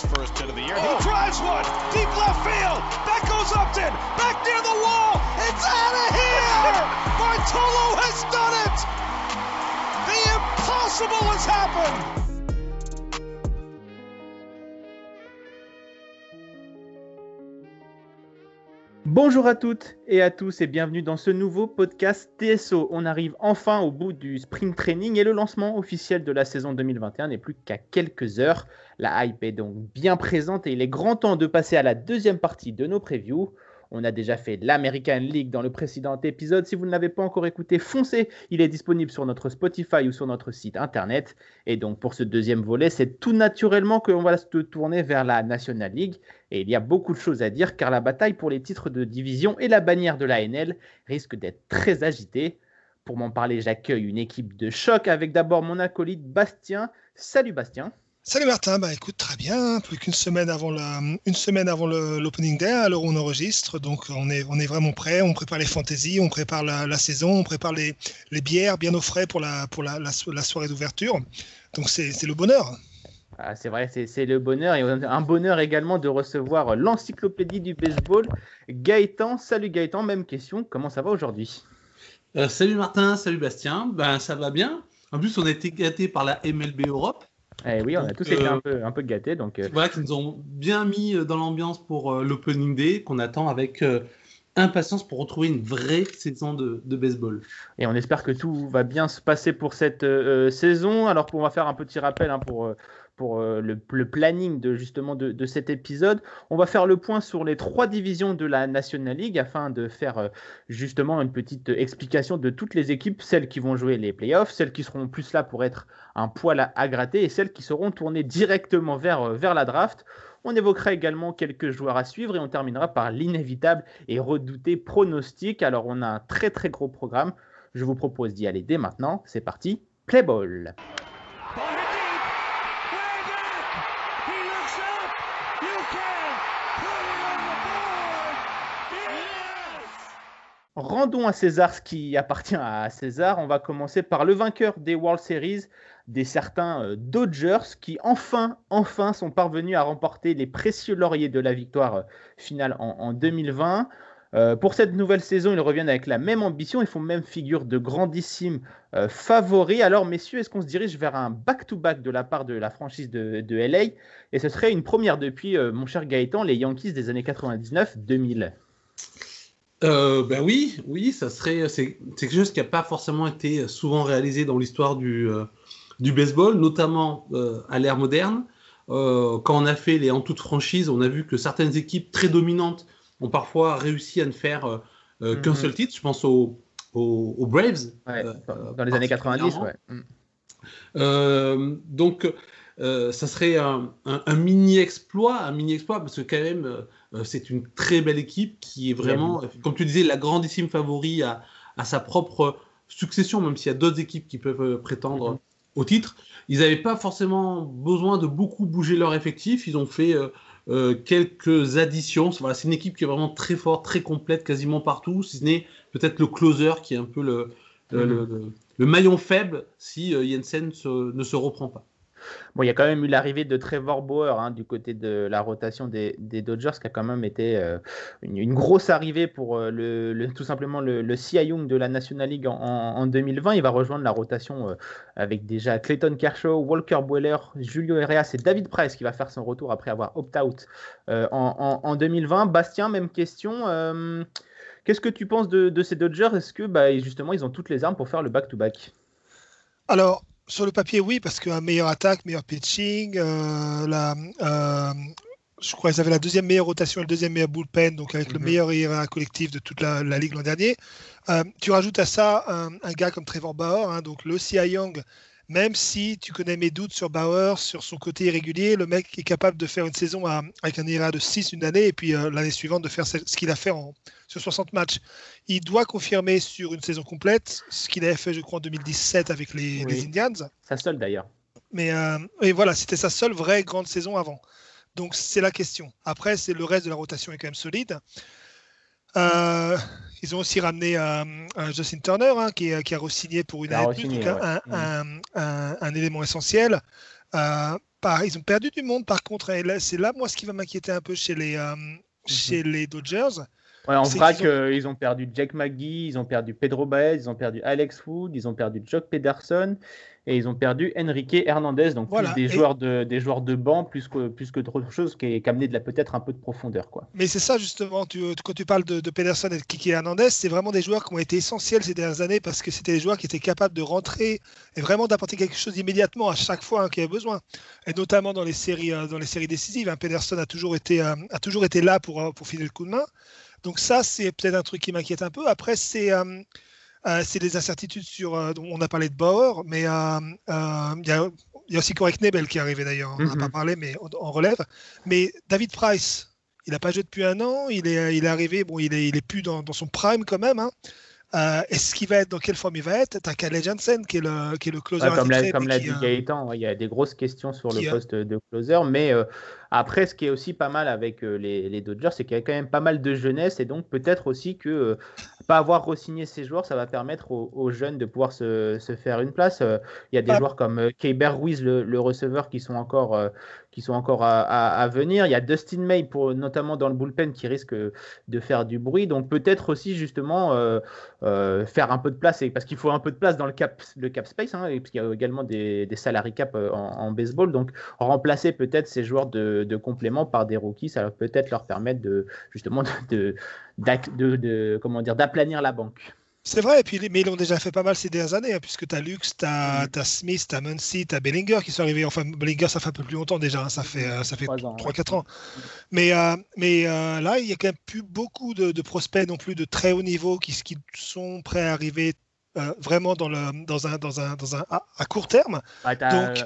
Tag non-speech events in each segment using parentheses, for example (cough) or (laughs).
his first hit of the year. He oh. drives one deep left field. That goes Upton. Back near the wall. It's out of here. Bartolo has done it. The impossible has happened. Bonjour à toutes et à tous et bienvenue dans ce nouveau podcast TSO. On arrive enfin au bout du spring training et le lancement officiel de la saison 2021 n'est plus qu'à quelques heures. La hype est donc bien présente et il est grand temps de passer à la deuxième partie de nos previews. On a déjà fait l'American League dans le précédent épisode. Si vous ne l'avez pas encore écouté, foncez. Il est disponible sur notre Spotify ou sur notre site internet. Et donc pour ce deuxième volet, c'est tout naturellement qu'on va se tourner vers la National League. Et il y a beaucoup de choses à dire car la bataille pour les titres de division et la bannière de la NL risque d'être très agitée. Pour m'en parler, j'accueille une équipe de choc avec d'abord mon acolyte Bastien. Salut Bastien. Salut Martin, bah écoute très bien, plus qu'une semaine avant la, une semaine avant l'opening day, alors on enregistre, donc on est, on est vraiment prêt, on prépare les fantaisies, on prépare la, saison, on prépare les, les, bières bien au frais pour la, pour la, la soirée d'ouverture, donc c'est le bonheur. Ah, c'est vrai, c'est le bonheur et un bonheur également de recevoir l'encyclopédie du baseball. Gaëtan, salut Gaëtan, même question, comment ça va aujourd'hui? Euh, Salut Martin, salut Bastien, ben ça va bien. En plus, on a été gâtés par la MLB Europe. Eh oui, on a tous été un peu, un peu gâtés. Donc, euh... Voilà, qui nous ont bien mis euh, dans l'ambiance pour euh, l'Opening Day, qu'on attend avec euh, impatience pour retrouver une vraie saison de, de, baseball. Et on espère que tout va bien se passer pour cette saison. Alors, on va faire un petit rappel hein, pour pour euh, le, planning de justement de, cet épisode. On va faire le point sur les trois divisions de la National League afin de faire euh, justement une petite explication de toutes les équipes, celles qui vont jouer les playoffs, celles qui seront plus là pour être un poil à, gratter et celles qui seront tournées directement vers, euh, vers la draft. On évoquera également quelques joueurs à suivre et on terminera par l'inévitable et redouté pronostic. Alors on a un très très gros programme. Je vous propose d'y aller dès maintenant. C'est parti, play ball. Rendons à César ce qui appartient à César. On va commencer par le vainqueur des World Series, des certains euh, Dodgers, qui enfin, enfin sont parvenus à remporter les précieux lauriers de la victoire euh, finale en, 2020. Euh, pour cette nouvelle saison, ils reviennent avec la même ambition. Ils font même figure de grandissimes favoris. Alors, messieurs, est-ce qu'on se dirige vers un back-to-back de la part de la franchise de, de LA Et ce serait une première depuis, mon cher Gaëtan, les Yankees des années 99-2000 euh, ben oui, oui, ça serait c'est quelque chose qui n'a pas forcément été souvent réalisé dans l'histoire du, euh, du baseball, notamment euh, à l'ère moderne. Quand on a fait les en toute franchise, on a vu que certaines équipes très dominantes ont parfois réussi à ne faire mm-hmm. qu'un seul titre. Je pense aux, aux, Braves dans les années 90. Ouais. Mm. donc ça serait un, un, un, mini exploit, un mini exploit parce que quand même c'est une très belle équipe qui est vraiment, comme tu disais, la grandissime favori à, sa propre succession, même s'il y a d'autres équipes qui peuvent euh, prétendre mhm. au titre. Ils n'avaient pas forcément besoin de beaucoup bouger leur effectif. Ils ont fait euh, quelques additions. Voilà, c'est une équipe qui est vraiment très forte, très complète, quasiment partout, si ce n'est peut-être le closer qui est un peu le, mhm. maillon faible si Jensen ne se reprend pas. Bon, il y a quand même eu l'arrivée de Trevor Bauer hein, du côté de la rotation des, Dodgers, qui a quand même été euh, une, grosse arrivée pour euh, le, tout simplement le, le Young de la National League en, 2020. Il va rejoindre la rotation euh, avec déjà Clayton Kershaw, Walker Buehler, Julio Arias et David Price qui va faire son retour après avoir opt-out en, en, 2020. Bastien, même question. Qu'est-ce que tu penses de, ces Dodgers? Est-ce que bah, justement ils ont toutes les armes pour faire le back-to-back? -back Alors, sur le papier, oui, parce qu'un meilleur attaque, meilleur pitching, euh, la, euh, je crois qu'ils avaient la deuxième meilleure rotation et le deuxième meilleur bullpen, donc avec le mhm. meilleur IRA collectif de toute la, ligue l'an dernier. Euh, tu rajoutes à ça un, gars comme Trevor Bauer, hein, donc le Cy Young même si tu connais mes doutes sur Bauer, sur son côté irrégulier, le mec est capable de faire une saison avec un IRA de 6 une année et puis euh, l'année suivante de faire ce, qu'il a fait en, sur 60 matchs. Il doit confirmer sur une saison complète ce qu'il avait fait, je crois, en 2017 avec les, Indians. Sa seule d'ailleurs. Mais euh, et voilà, c'était sa seule vraie grande saison avant. Donc c'est la question. Après, c'est le reste de la rotation est quand même solide. Euh, ils ont aussi ramené euh, Justin Turner hein, qui, qui, a re-signé pour une année un, un, élément essentiel. Euh, pas, ils ont perdu du monde par contre. Et c'est là, moi, ce qui va m'inquiéter un peu chez les, euh, mhm. chez les Dodgers. Ouais, en vrai, ils, ont... perdu Jack McGee, ils ont perdu Pedro Baez, ils ont perdu Alex Wood, ils ont perdu Jock Pederson et ils ont perdu Enrique Hernandez, donc plus des, joueurs de, des joueurs de banc plus que, plus que d'autres choses qui de la peut-être un peu de profondeur. Quoi. Mais c'est ça justement, tu, quand tu parles de, de Pederson et de Kiki Hernandez, c'est vraiment des joueurs qui ont été essentiels ces dernières années parce que c'était des joueurs qui étaient capables de rentrer et vraiment d'apporter quelque chose immédiatement à chaque fois hein, qu'il y avait besoin. Et notamment dans les séries, euh, dans les séries décisives, hein, Pederson a toujours été, euh, a toujours été là pour, euh, pour filer le coup de main. Donc ça, c'est peut-être un truc qui m'inquiète un peu. Après, c'est euh, c'est des incertitudes sur. Euh, on a parlé de Bauer, mais euh, il y, a, aussi Correct Nebel qui est arrivé d'ailleurs. On n'en a pas mhm. parlé, mais on, relève. Mais David Price, il n'a pas joué depuis un an. Il est, il est arrivé. Bon, il est, il est plus dans, son prime quand même. Hein. Est-ce qu'il va être dans quelle forme il va être? T'as Calais Jensen qui est le, qui est le closer. comme l'a dit Gaëtan, il y a des grosses questions sur le poste de closer, mais après, ce qui est aussi pas mal avec les, les, Dodgers, c'est qu'il y a quand même pas mal de jeunesse et donc peut-être aussi que pas avoir re-signé ces joueurs, ça va permettre aux, jeunes de pouvoir se, faire une place. Euh, il y a des joueurs comme euh, Keiber Ruiz, le, receveur, qui sont encore, euh, qui sont encore à, venir. Il y a Dustin May, pour, notamment dans le bullpen, qui risque de faire du bruit. Donc peut-être aussi justement faire un peu de place, parce qu'il faut un peu de place dans le cap, le cap space, hein, parce qu'il y a également des, des cap en, baseball. Donc remplacer peut-être ces joueurs de, complément par des rookies, ça va peut-être leur permettre de justement de d'aplanir la banque. C'est vrai, et puis, mais ils l'ont déjà fait pas mal ces dernières années, hein, puisque tu as Lux, tu as, mm. Smith, tu as Muncy, tu as Bellinger qui sont arrivés. Enfin, Bellinger, ça fait un peu plus longtemps déjà, hein, ça fait, euh, ça fait 3-4 ans. Mais, euh, mais euh, là, il n'y a quand même plus beaucoup de, prospects non plus de très haut niveau qui, qui sont prêts à arriver vraiment dans, le, dans, un, dans, un, dans un, à, court terme. Donc,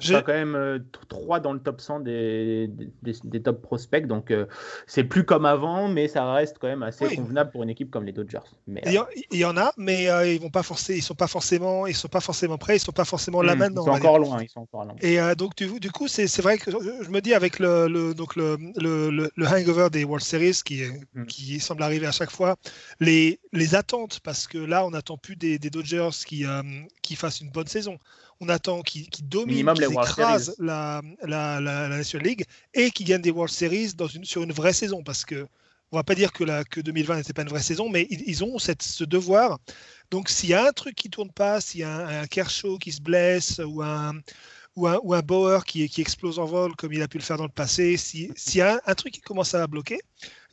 tu as, quand même euh, trois dans le top 100 des, des, top prospects, donc euh, c'est plus comme avant, mais ça reste quand même assez convenable pour une équipe comme les Dodgers. Mais, il, y en, a, mais euh, ils vont pas forcer, ils sont pas forcément, ils sont pas forcément prêts, ils sont pas forcément là hmm, maintenant. Ils sont encore loin, ils sont encore loin. Et donc du, du coup, c'est vrai que je me dis avec le, le donc le, le, le, hangover des World Series qui, hmm. qui semble arriver à chaque fois, les, les attentes, parce que là, on n'attend plus des, des Dodgers qui, qui fassent une bonne saison on attend qu'ils dominent, qu'ils écrasent la, la, la, National League et qu'ils gagnent des World Series dans une, sur une vraie saison. Parce que on va pas dire que, la, que 2020 n'était pas une vraie saison, mais ils, ont cette, ce devoir. Donc s'il y a un truc qui tourne pas, s'il y a un, Kershaw qui se blesse ou un, ou un, ou un Bauer qui, qui, explose en vol comme il a pu le faire dans le passé, s'il y a un, un, truc qui commence à bloquer,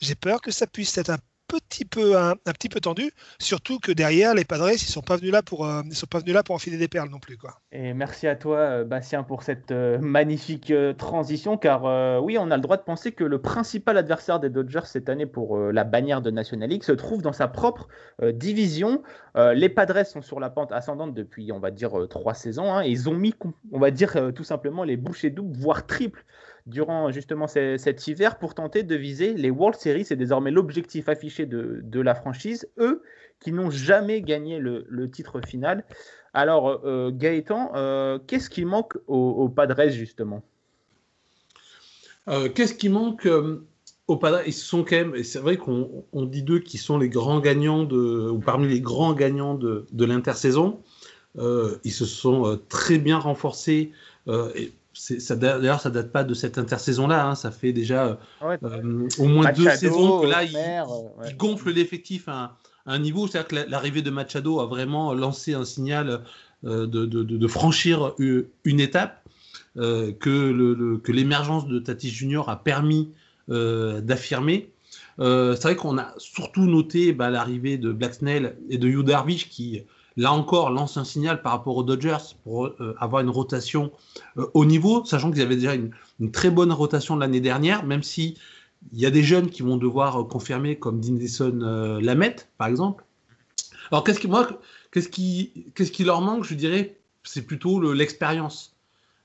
j'ai peur que ça puisse être un petit peu un, petit peu tendu, surtout que derrière les Padres ils sont pas venus là pour euh, sont pas venus là pour enfiler des perles non plus quoi. Et merci à toi euh, Bastien pour cette euh, magnifique transition car oui on a le droit de penser que le principal adversaire des Dodgers cette année pour la bannière de National League se trouve dans sa propre division. les Padres sont sur la pente ascendante depuis on va dire trois saisons hein, et ils ont mis on va dire tout simplement les bouchées doubles voire triples durant justement cet hiver pour tenter de viser les World Series. C'est désormais l'objectif affiché de, la franchise. Eux qui n'ont jamais gagné le, titre final. Alors, euh, Gaëtan, euh, qu'est-ce qui manque aux, Padres justement? Euh, Qu'est-ce qui manque aux Padres? Ils sont quand même, c'est vrai qu'on dit d'eux qui sont les grands gagnants de, ou parmi les grands gagnants de, de l'intersaison. ils se sont très bien renforcés. Et D'ailleurs, ça date pas de cette intersaison-là. Hein. ça fait déjà ah euh, au moins deux saisons que là, il, euh, gonfle l'effectif à, un niveau. C'est-à-dire que l'arrivée de Machado a vraiment lancé un signal euh, de, franchir une, étape que l'émergence de Tatis Junior a permis d'affirmer. c'est vrai qu'on a surtout noté bah, l'arrivée de Black Snell et de Hugh Darvish qui là encore, lance un signal par rapport aux Dodgers pour euh, avoir une rotation euh, au niveau, sachant qu'ils avaient déjà une, très bonne rotation l'année dernière, même si il y a des jeunes qui vont devoir euh, confirmer, comme Dinelson Lamette, par exemple. Alors, qu'est-ce qui, moi, qu'est-ce qui, qu'est-ce qui leur manque Je dirais, c'est plutôt l'expérience.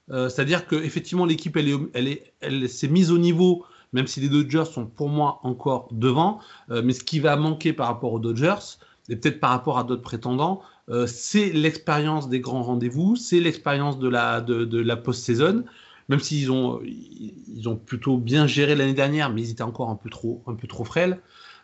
C'est-à-dire qu'effectivement, l'équipe, elle, est, elle, est, elle s'est mise au niveau, même si les Dodgers sont pour moi encore devant. mais ce qui va manquer par rapport aux Dodgers, et peut-être par rapport à d'autres prétendants, euh, c'est l'expérience des grands rendez-vous, c'est l'expérience de la, de, la post-saison, même s'ils ont, ils ont plutôt bien géré l'année dernière, mais ils étaient encore un peu trop, un peu trop frêles.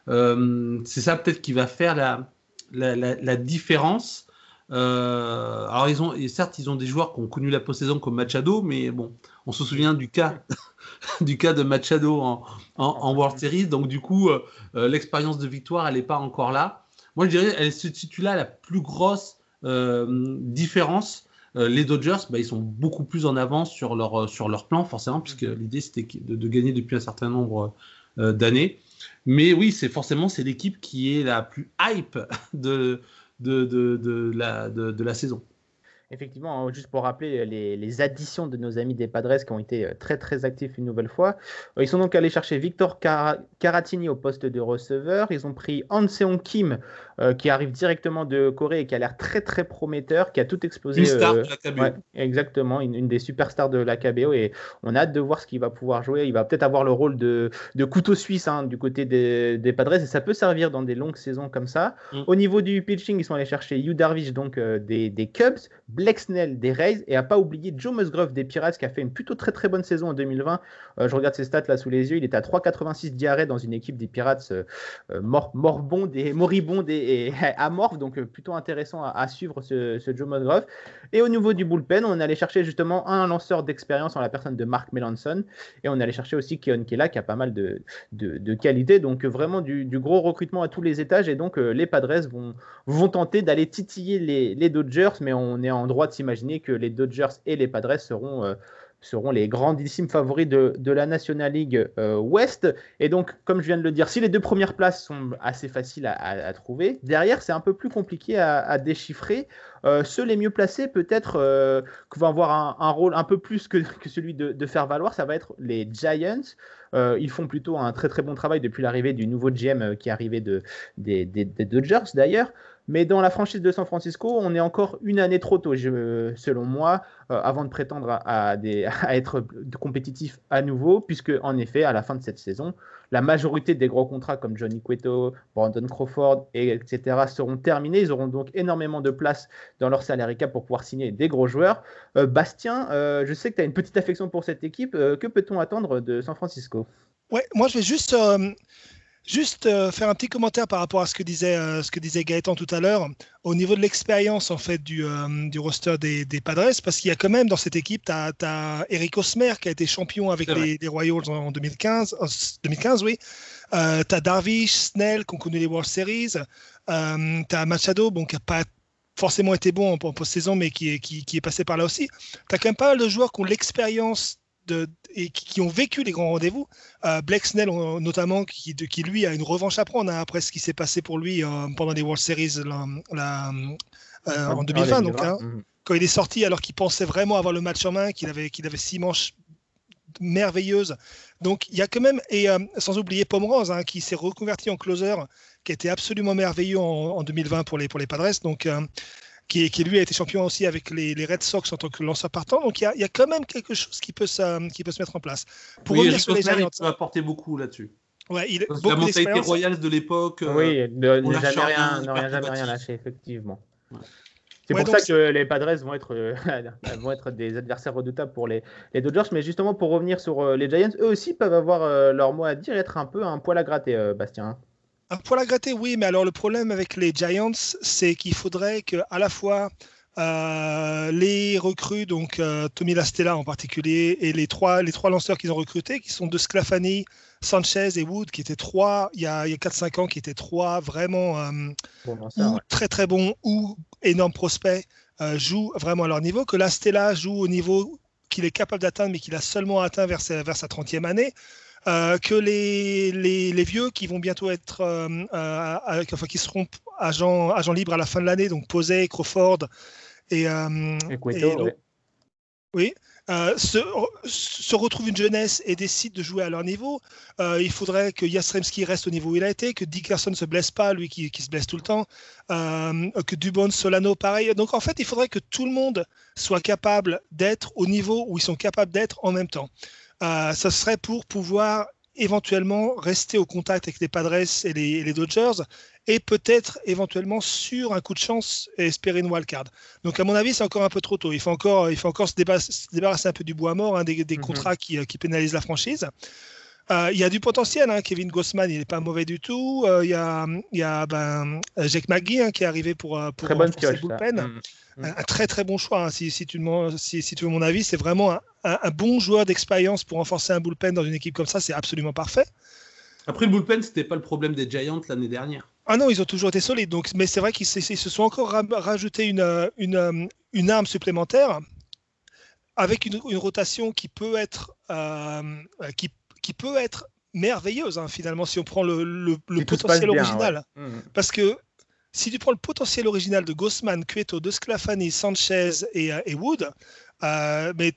Euh, c'est ça peut-être qui va faire la, la, différence. alors ils ont, et certes, ils ont des joueurs qui ont connu la post-saison comme Machado, mais bon, on se souvient du cas, (laughs) du cas de Machado en, en, World Series. Donc du coup, l'expérience de victoire, elle n'est pas encore là. Moi, je dirais, elle se situe là la plus grosse différence euh, les Dodgers, bah, ils sont beaucoup plus en avance sur leur, euh, sur leur plan, forcément, puisque mhm. l'idée c'était de, gagner depuis un certain nombre euh, d'années. Mais oui, c'est forcément c'est l'équipe qui est la plus hype de, de, de, la, de, la saison. Effectivement, hein, juste pour rappeler les, additions de nos amis des Padres qui ont été euh, très très actifs une nouvelle fois. Euh, ils sont donc allés chercher Victor Caratini au poste de receveur. Ils ont pris Seong Kim euh, qui arrive directement de Corée et qui a l'air très très prometteur, qui a tout explosé. Une star de la KBO. exactement, une, des superstars de la KBO et on a hâte de voir ce qu'il va pouvoir jouer. Il va peut-être avoir le rôle de, de couteau suisse hein, du côté des, des, Padres et ça peut servir dans des longues saisons comme ça. Mm. Au niveau du pitching, ils sont allés chercher Yu Darvish donc des, des Cubs. Black Snell des Rays et à pas oublier Joe Musgrove des Pirates qui a fait une plutôt très très bonne saison en 2020. Euh, je regarde ses stats là sous les yeux, il est à 3,86 diarrhée dans une équipe des Pirates euh, euh mor et, (laughs) moribonde amorphe, donc euh, plutôt intéressant à, suivre ce, Joe Musgrove. Et au niveau du bullpen, on allait chercher justement un lanceur d'expérience en la personne de Mark Melanson. Et on allait chercher aussi Keon Kela qui a pas mal de, de, qualité, donc vraiment du, gros recrutement à tous les étages. Et donc les Padres vont, tenter d'aller titiller les, les Dodgers, mais on est en droit de s'imaginer que les Dodgers et les Padres seront, euh, seront les grandissimes favoris de, de la National League euh, West. Et donc, comme je viens de le dire, si les deux premières places sont assez faciles à, trouver, derrière, c'est un peu plus compliqué à, déchiffrer. Euh, ceux les mieux placés, peut-être, qui vont avoir un, rôle un peu plus que, que celui de, faire valoir, ça va être les Giants. ils font plutôt un très très bon travail depuis l'arrivée du nouveau GM qui est arrivé de, des, des Dodgers d'ailleurs. Mais dans la franchise de San Francisco, on est encore une année trop tôt, selon moi, euh, avant de prétendre (laughs) à, être compétitif à nouveau, puisque en effet, à la fin de cette saison, la majorité des gros contrats comme Johnny Cueto, Brandon Crawford, etc. seront terminés. Ils auront donc énormément de place dans leur salarié cap pour pouvoir signer des gros joueurs. Euh, Bastien, euh, je sais que tu as une petite affection pour cette équipe. que peut-on attendre de San Francisco? Ouais, moi je vais juste Juste euh, faire un petit commentaire par rapport à ce que disait, euh, ce que disait Gaëtan tout à l'heure, au niveau de l'expérience en fait du, euh, du roster des, des, Padres, parce qu'il y a quand même dans cette équipe, tu as, Eric Osmer qui a été champion avec les, Royals en 2015, 2015 oui. tu as Darvish, Snell qui ont connu les World Series, tu as Machado bon, qui n'a pas forcément été bon en, post-saison, mais qui est, qui, qui est passé par là aussi. Tu as quand même pas mal de joueurs qui ont l'expérience et qui, ont vécu les grands rendez-vous. Euh, Blake Snell, notamment, qui, qui, lui a une revanche à prendre hein, après ce qui s'est passé pour lui euh, pendant les World Series la, euh, en 2020. Donc, hein, mhm. Quand il est sorti, alors qu'il pensait vraiment avoir le match en main, qu'il avait, qu'il avait six manches merveilleuses. Donc, il y a quand même, et sans oublier Pomeranz, hein, qui s'est reconverti en closer, qui était absolument merveilleux en, 2020 pour les, pour les Padres. Donc, qui, lui a été champion aussi avec les, Red Sox en tant que lanceur partant. Donc il y, a, quand même quelque chose qui peut, qui peut se mettre en place. Pour oui, revenir sur les Giants, il apporté beaucoup là-dessus. Ouais, il, la mentalité royale de l'époque. Euh, oui, ne, jamais rien, jamais rien lâché, effectivement. C'est pour ça que les Padres vont être, euh, (laughs) vont être des adversaires redoutables pour les, les, Dodgers. Mais justement, pour revenir sur euh, les Giants, eux aussi peuvent avoir leur mot à dire et être un peu un poil à gratter, Bastien. Un poil à gratter, oui, mais alors le problème avec les Giants, c'est qu'il faudrait que à la fois euh, les recrues, donc euh, Tommy Lastella en particulier, et les trois, les trois lanceurs qu'ils ont recrutés, qui sont de Sclafani, Sanchez et Wood, qui étaient trois, il y a, a 4-5 ans, qui étaient trois vraiment euh, très très bons ou énormes prospects, jouent vraiment à leur niveau, que Lastella joue au niveau qu'il est capable d'atteindre, mais qu'il a seulement atteint vers sa, vers sa 30e année. Euh, que les, les, vieux qui vont bientôt être, euh, euh, enfin, qui seront agents, agents libres à la fin de l'année, donc Posey, Crawford et, oui, se, se retrouvent une jeunesse et décident de jouer à leur niveau. il faudrait que Jastrzemski reste au niveau où il a été, que Dickerson ne se blesse pas, lui qui, qui, se blesse tout le temps, que Dubon, Solano, pareil. Donc en fait, il faudrait que tout le monde soit capable d'être au niveau où ils sont capables d'être en même temps. Euh, ce serait pour pouvoir éventuellement rester au contact avec les Padres et les, Dodgers et peut-être éventuellement sur un coup de chance espérer une wildcard. Donc à mon avis c'est encore un peu trop tôt. Il faut encore, il faut encore se, débarrasser, un peu du bois mort, hein, des, mhm. contrats qui, qui, pénalisent la franchise. Euh, il y a du potentiel. Hein. Kevin Gossman, il n'est pas mauvais du tout. Euh, il y a, y a ben, Jake McGee hein, qui est arrivé pour, pour très bonne pioche, bullpen. Mm. Un, un, très très bon choix. Hein. Si, si, tu si, si, tu veux mon avis, c'est vraiment un, un, bon joueur d'expérience pour renforcer un bullpen dans une équipe comme ça. C'est absolument parfait. Après, le bullpen, c'était pas le problème des Giants l'année dernière. Ah non, ils ont toujours été solides. Donc, mais c'est vrai qu'ils se sont encore rajouté une, une, une arme supplémentaire avec une, une, rotation qui peut être, euh, qui, qui, peut être merveilleuse, hein, finalement, si on prend le, le, le potentiel bien, original. Ouais. Mmh. Parce que si tu prends le potentiel original de Gossman, Cueto, De Sclafani, Sanchez et, et Wood, euh, mais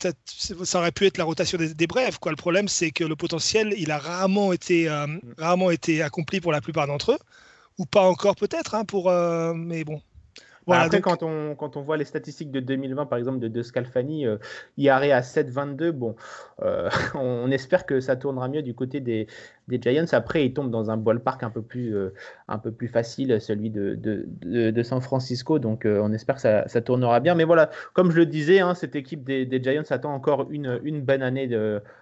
ça aurait pu être la rotation des, des brèves. Quoi. Le problème, c'est que le potentiel, il a rarement été, euh, mmh. rarement été accompli pour la plupart d'entre eux, ou pas encore peut-être, hein, pour, euh, mais bon. Voilà, Après, donc... quand, on, quand on voit les statistiques de 2020, par exemple, de, de Scalfani, euh, IRA à 7,22, bon, euh, (laughs) on espère que ça tournera mieux du côté des, des Giants. Après, il tombe dans un ballpark un peu plus, euh, un peu plus facile, celui de, de, de, de San Francisco. Donc, euh, on espère que ça, ça, tournera bien. Mais voilà, comme je le disais, hein, cette équipe des, des, Giants attend encore une, une bonne année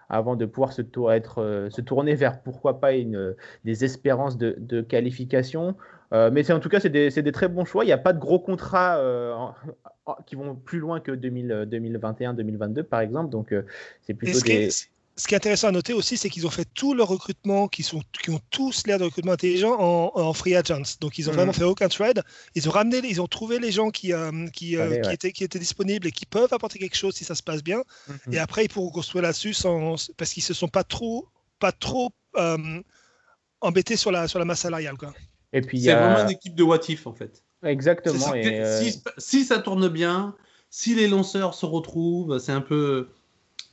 avant de pouvoir se, tour, être, se tourner vers, pourquoi pas, une, des espérances de, de qualification. Euh, mais en tout cas, c'est des, des, très bons choix. Il n'y a pas de gros contrats euh, qui vont plus loin que 2021-2022, par exemple. Donc, euh, c'est plutôt des. ce qui est intéressant à noter aussi, c'est qu'ils ont fait tout leur recrutement, qui, sont, qui ont tous l'air de recrutement intelligent en, en, free agents. Donc, ils ont mmh. vraiment fait aucun trade. Ils ont ramené, ils ont trouvé les gens qui, euh, qui, euh, Allez, qui, ouais. étaient, qui étaient disponibles et qui peuvent apporter quelque chose si ça se passe bien. Mmh. Et après, ils pourront construire là-dessus parce qu'ils se sont pas trop, pas trop euh, embêtés sur la, sur la masse salariale. Quoi. Et puis c'est a... vraiment une équipe de what if en fait. Exactement. Et euh... si, si, ça tourne bien, si les lanceurs se retrouvent, c'est un peu.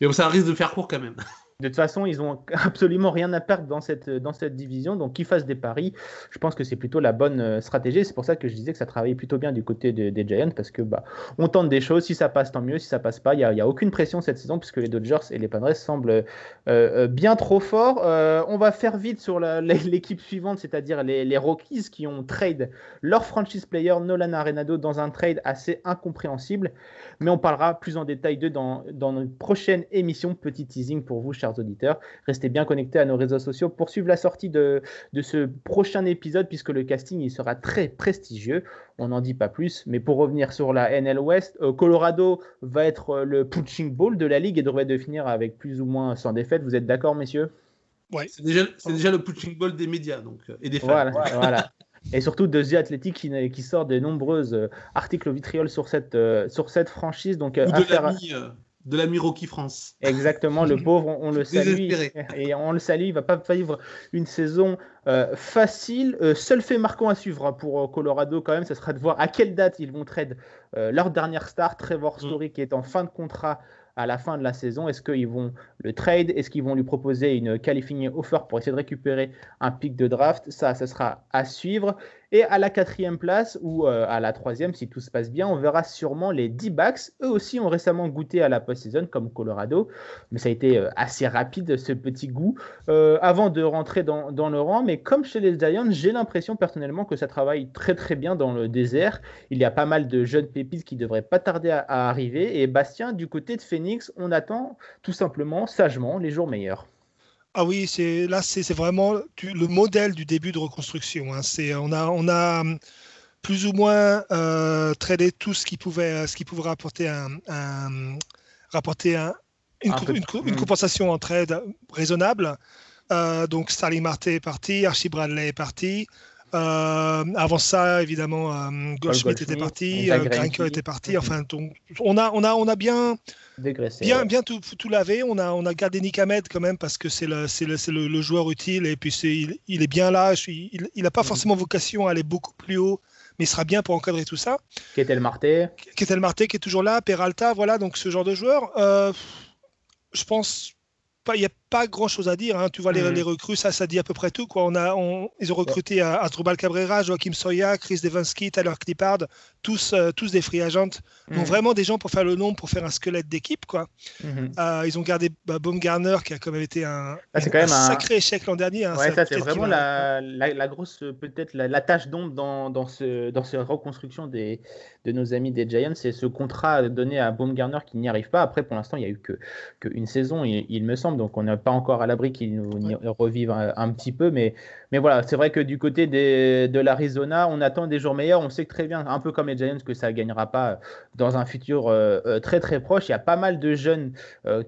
Mais ça risque de faire court quand même. (laughs) De toute façon, ils n'ont (laughs) absolument rien à perdre dans cette, division. Donc, qu'ils fassent des paris, je pense que c'est plutôt la bonne euh, stratégie. C'est pour ça que je disais que ça travaillait plutôt bien du côté de, des Giants parce que bah, on tente des choses. Si ça passe, tant mieux. Si ça passe pas, il n'y a, aucune pression cette saison puisque les Dodgers et les Padres semblent euh, euh, bien trop forts. On va faire vite sur (laughs) l'équipe suivante, c'est-à-dire les, les, Rockies qui ont trade leur franchise player Nolan Arenado dans un trade assez incompréhensible. Mais on parlera plus en détail d'eux dans, dans notre prochaine émission. Petit teasing pour vous, chers auditeurs. Restez bien connectés à nos réseaux sociaux pour suivre la sortie de, de ce prochain épisode puisque le casting il sera très prestigieux. On n'en dit pas plus. Mais pour revenir sur la NL West, euh, Colorado va être euh, le punching ball de la ligue et devrait définir avec plus ou moins sans défaite. Vous êtes d'accord, messieurs? Ouais. C'est déjà, déjà, le punching ball des médias donc, euh, et des fans. Voilà, voilà. Et surtout de The Athletic qui, qui, sort de nombreux euh, articles au vitriol sur cette, euh, sur cette franchise. Donc, euh, Ou de l'ami de l'ami Rocky France. Exactement, le (laughs) pauvre, on, on le salue. Et on le salue, il va pas vivre une saison euh, facile. Euh, seul fait marquant à suivre hein, pour euh, Colorado quand même, ce sera de voir à quelle date ils vont trade leur dernière star, Trevor Story, mm. qui est en fin de contrat à la fin de la saison Est-ce qu'ils vont le trade? Est-ce qu'ils vont lui proposer une qualifying offer pour essayer de récupérer un pic de draft? Ça, ça sera à suivre. Et à la quatrième place ou euh, à la troisième, si tout se passe bien, on verra sûrement les D-backs. Eux aussi ont récemment goûté à la post-season comme Colorado, mais ça a été euh, assez rapide ce petit goût euh, avant de rentrer dans, le rang. Mais comme chez les Giants, j'ai l'impression personnellement que ça travaille très très bien dans le désert. Il y a pas mal de jeunes pépites qui devraient pas tarder à arriver. Et Bastien, du côté de Phoenix, on attend tout simplement sagement les jours meilleurs. Ah oui, c'est là, c'est vraiment tu, le modèle du début de reconstruction. Hein. C'est on a on a hum, plus ou moins euh, tradé tout ce qui pouvait ce qui pouvait rapporter un, un rapporter un, une, un une, une, une, compensation en trade raisonnable. Euh, donc Starling Marte est parti, Archie Bradley est parti. Euh, avant ça, évidemment, euh, Goldschmidt était parti, euh, Granker était parti. Enfin, donc, on a, on a, on a bien, Dégraissé, bien, ouais. bien tout, tout, lavé. On a, on a gardé Nick Ahmed quand même parce que c'est le, le, le, le, joueur utile et puis il, il, est bien là. il n'a pas mm-hmm. forcément vocation à aller beaucoup plus haut, mais il sera bien pour encadrer tout ça. Ketel Marté. Ketel Marté qui est toujours là, Peralta, voilà, donc ce genre de joueur. Euh, je pense il n'y a pas grand chose à dire. Hein. Tu vois, les, mmh. les, recrues, ça, ça dit à peu près tout. Quoi. On a, on, ils ont recruté ouais. Asdrubal Cabrera, Joachim Soya, Chris Devansky, Tyler Clippard, tous, euh, tous des free agents. Mmh. Donc vraiment des gens pour faire le nombre, pour faire un squelette d'équipe. Quoi. Mmh. Euh, ils ont gardé bah, Baumgartner, qui a quand même été un, ah, quand même un sacré échec l'an dernier. Hein. Ouais, ça, c'est vraiment la, la, la, grosse, peut-être la, la, tâche d'ombre dans, dans, ce, dans cette reconstruction des, de nos amis des Giants. C'est ce contrat donné à Baumgartner qui n'y arrive pas. Après, pour l'instant, il n'y a eu qu'une que saison, il, il, me semble. Donc on est pas encore à l'abri qu'il nous revive un, petit peu, mais, mais voilà, c'est vrai que du côté de l'Arizona, on attend des jours meilleurs. On sait très bien, un peu comme les Giants, que ça ne gagnera pas dans un futur très très proche. Il y a pas mal de jeunes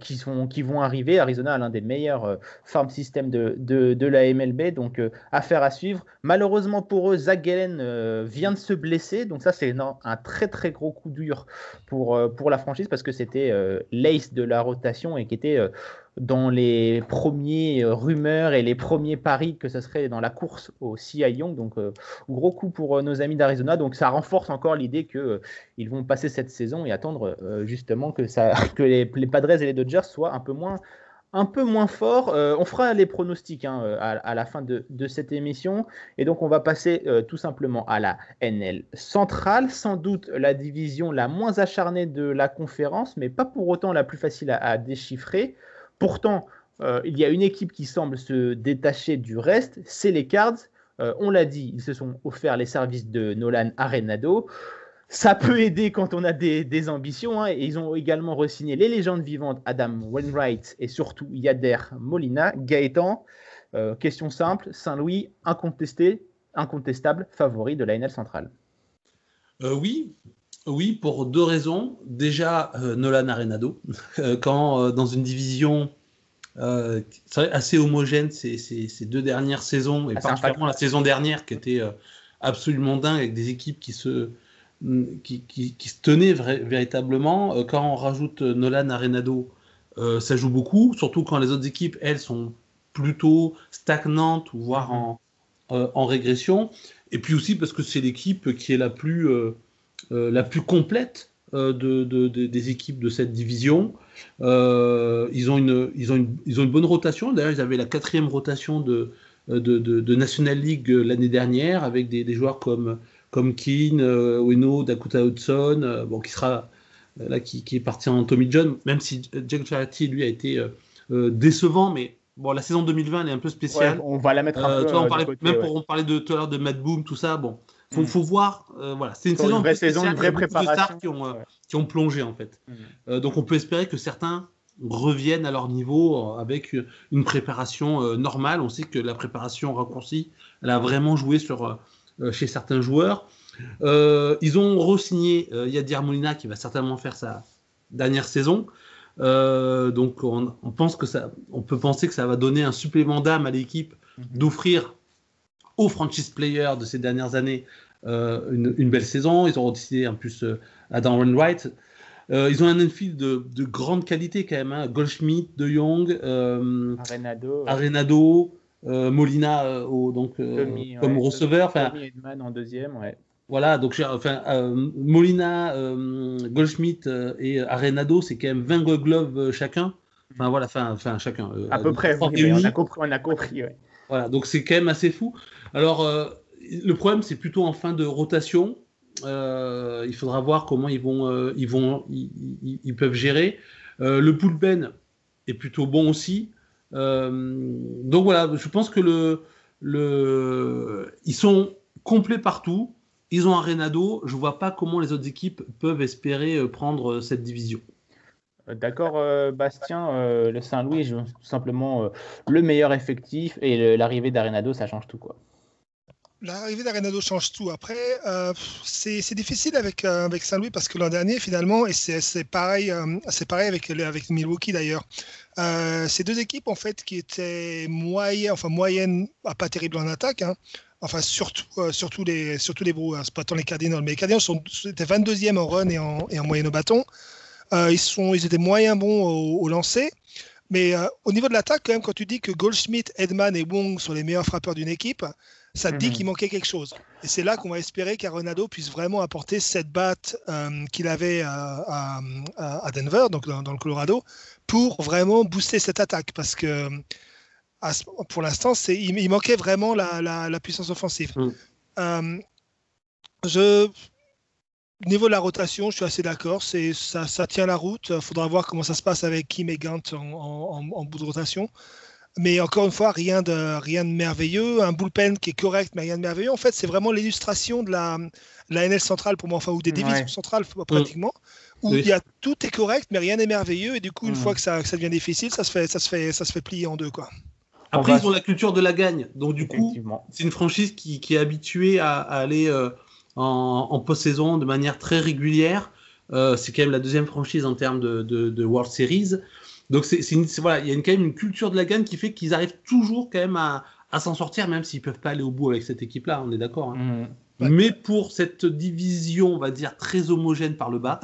qui, sont, qui vont arriver. Arizona a l'un des meilleurs farm systems de, de, la MLB, donc affaire à suivre. Malheureusement pour eux, Zach Gallen vient de se blesser, donc ça c'est un très très gros coup dur pour, pour la franchise parce que c'était l'ace de la rotation et qui était dans les premiers euh, rumeurs et les premiers paris que ce serait dans la course au CI Young. Donc, euh, gros coup pour euh, nos amis d'Arizona. Donc, ça renforce encore l'idée qu'ils vont passer cette saison et attendre justement que, ça, (laughs) que les, Padres et les Dodgers soient un peu moins, un peu moins forts. on fera les pronostics hein, à, la fin de, cette émission. Et donc, on va passer tout simplement à la NL centrale. Sans doute la division la moins acharnée de la conférence, mais pas pour autant la plus facile à déchiffrer. Pourtant, euh, il y a une équipe qui semble se détacher du reste, c'est les Cards. Euh, on l'a dit, ils se sont offerts les services de Nolan Arenado. Ça peut aider quand on a des, ambitions. Hein, et ils ont également re-signé les légendes vivantes Adam Wainwright et surtout Yader Molina. Gaëtan, euh, question simple, Saint-Louis, incontesté, incontestable favori de la NL centrale. oui, oui, pour deux raisons. Déjà, Nolan Arenado, (laughs) quand dans une division assez homogène ces, ces, deux dernières saisons, et ah, particulièrement la saison dernière qui était absolument dingue avec des équipes qui se, mm, qui, qui, se tenaient véritablement. quand on rajoute Nolan Arenado, ça joue beaucoup, surtout quand les autres équipes, elles, sont plutôt stagnantes ou voire en, en régression. Et puis aussi parce que c'est l'équipe qui est la plus euh, la plus complète euh, de, des équipes de cette division. Euh, ils, ont une, ils, ont une, ils ont une bonne rotation. D'ailleurs, ils avaient la quatrième rotation de, de, National League l'année dernière avec des, joueurs comme, comme Keane, Ueno, Dakota Hudson, bon, qui sera là, qui, qui, est parti en Tommy John, même si Jack Charity, lui, a été décevant, mais bon, la saison 2020, elle est un peu spéciale. on va la mettre un peu. on même pour on parlait de tout à l'heure de Matt Boom, tout ça, bon. Faut, mm. faut voir, euh, voilà, c'est une saison, une vraie saison, une vraie préparation. Qui ont, euh, qui ont, plongé en fait. Mm. Euh, donc on peut espérer que certains reviennent à leur niveau avec une préparation normale. On sait que la préparation raccourcie, elle a vraiment joué sur, chez certains joueurs. ils ont re-signé Yadir Molina qui va certainement faire sa dernière saison. donc on, on, pense que ça, on peut penser que ça va donner un supplément d'âme à l'équipe mm-hmm. d'offrir aux franchise players de ces dernières années euh, une, belle saison. Ils ont décidé en plus euh, Adam Wainwright. Euh, ils ont un infield de, de, grande qualité quand même. Hein. Goldschmidt, De Jong, Arenado, Arenado Molina au, donc, comme receveur. Enfin, en deuxième, ouais. Voilà, donc enfin, Molina, Goldschmidt et Arenado, c'est quand même 20 gloves chacun. Enfin voilà, enfin, enfin chacun. à peu près, on a compris. On a compris ouais. Voilà, donc c'est quand même assez fou. Alors, euh, le problème, c'est plutôt en fin de rotation. Euh, il faudra voir comment ils vont, euh, ils vont, ils, peuvent gérer. le bullpen est plutôt bon aussi. donc voilà, je pense que le, le, ils sont complets partout. Ils ont un Renado. Je vois pas comment les autres équipes peuvent espérer prendre cette division. D'accord, euh, Bastien, euh, le Saint-Louis joue simplement euh, le meilleur effectif et l'arrivée d'Arenado, ça change tout quoi. L'arrivée d'Arenado change tout. Après, c'est difficile avec, avec Saint-Louis parce que l'an dernier, finalement, et c'est pareil, c'est pareil avec, avec Milwaukee d'ailleurs. ces deux équipes en fait qui étaient moyennes, enfin moyennes, pas terribles en attaque. Hein. Enfin, surtout, surtout les, surtout les Brewers, pas tant les Cardinals. Mais les Cardinals étaient 22e en run et en, et en moyenne au bâton. Euh, ils, sont, ils étaient moyens bons au, lancer. Mais euh, au niveau de l'attaque, quand même, quand tu dis que Goldschmidt, Edman et Wong sont les meilleurs frappeurs d'une équipe, ça te dit mhm. qu'il manquait quelque chose. Et c'est là qu'on va espérer qu'Arenado puisse vraiment apporter cette batte euh, qu'il avait à, Denver, donc dans, le Colorado, pour vraiment booster cette attaque. Parce que pour l'instant, il, il, manquait vraiment la, puissance offensive. Mhm. je au niveau de la rotation, je suis assez d'accord. C'est ça, ça, tient la route. Il faudra voir comment ça se passe avec Kim et Gant en, bout de rotation. Mais encore une fois, rien de, rien de merveilleux. Un bullpen qui est correct, mais rien de merveilleux. En fait, c'est vraiment l'illustration de la, la NL centrale pour moi, enfin, ou des divisions centrales pratiquement, où il y a, tout est correct, mais rien n'est merveilleux. Et du coup, une fois que ça, ça, devient difficile, ça se, fait, ça, se fait, ça se fait plier en deux. Quoi. Après, ils ont la culture de la gagne. Donc, du coup, c'est une franchise qui, qui, est habituée à, aller euh, en, en post-saison de manière très régulière. Euh, c'est quand même la deuxième franchise en termes de, de, de World Series. Donc, c'est, voilà, il y a une, quand même une culture de la gagne qui fait qu'ils arrivent toujours quand même à, à s'en sortir, même s'ils peuvent pas aller au bout avec cette équipe-là. On est d'accord. Hein. Mmh. Mais pour cette division, on va dire très homogène par le bas,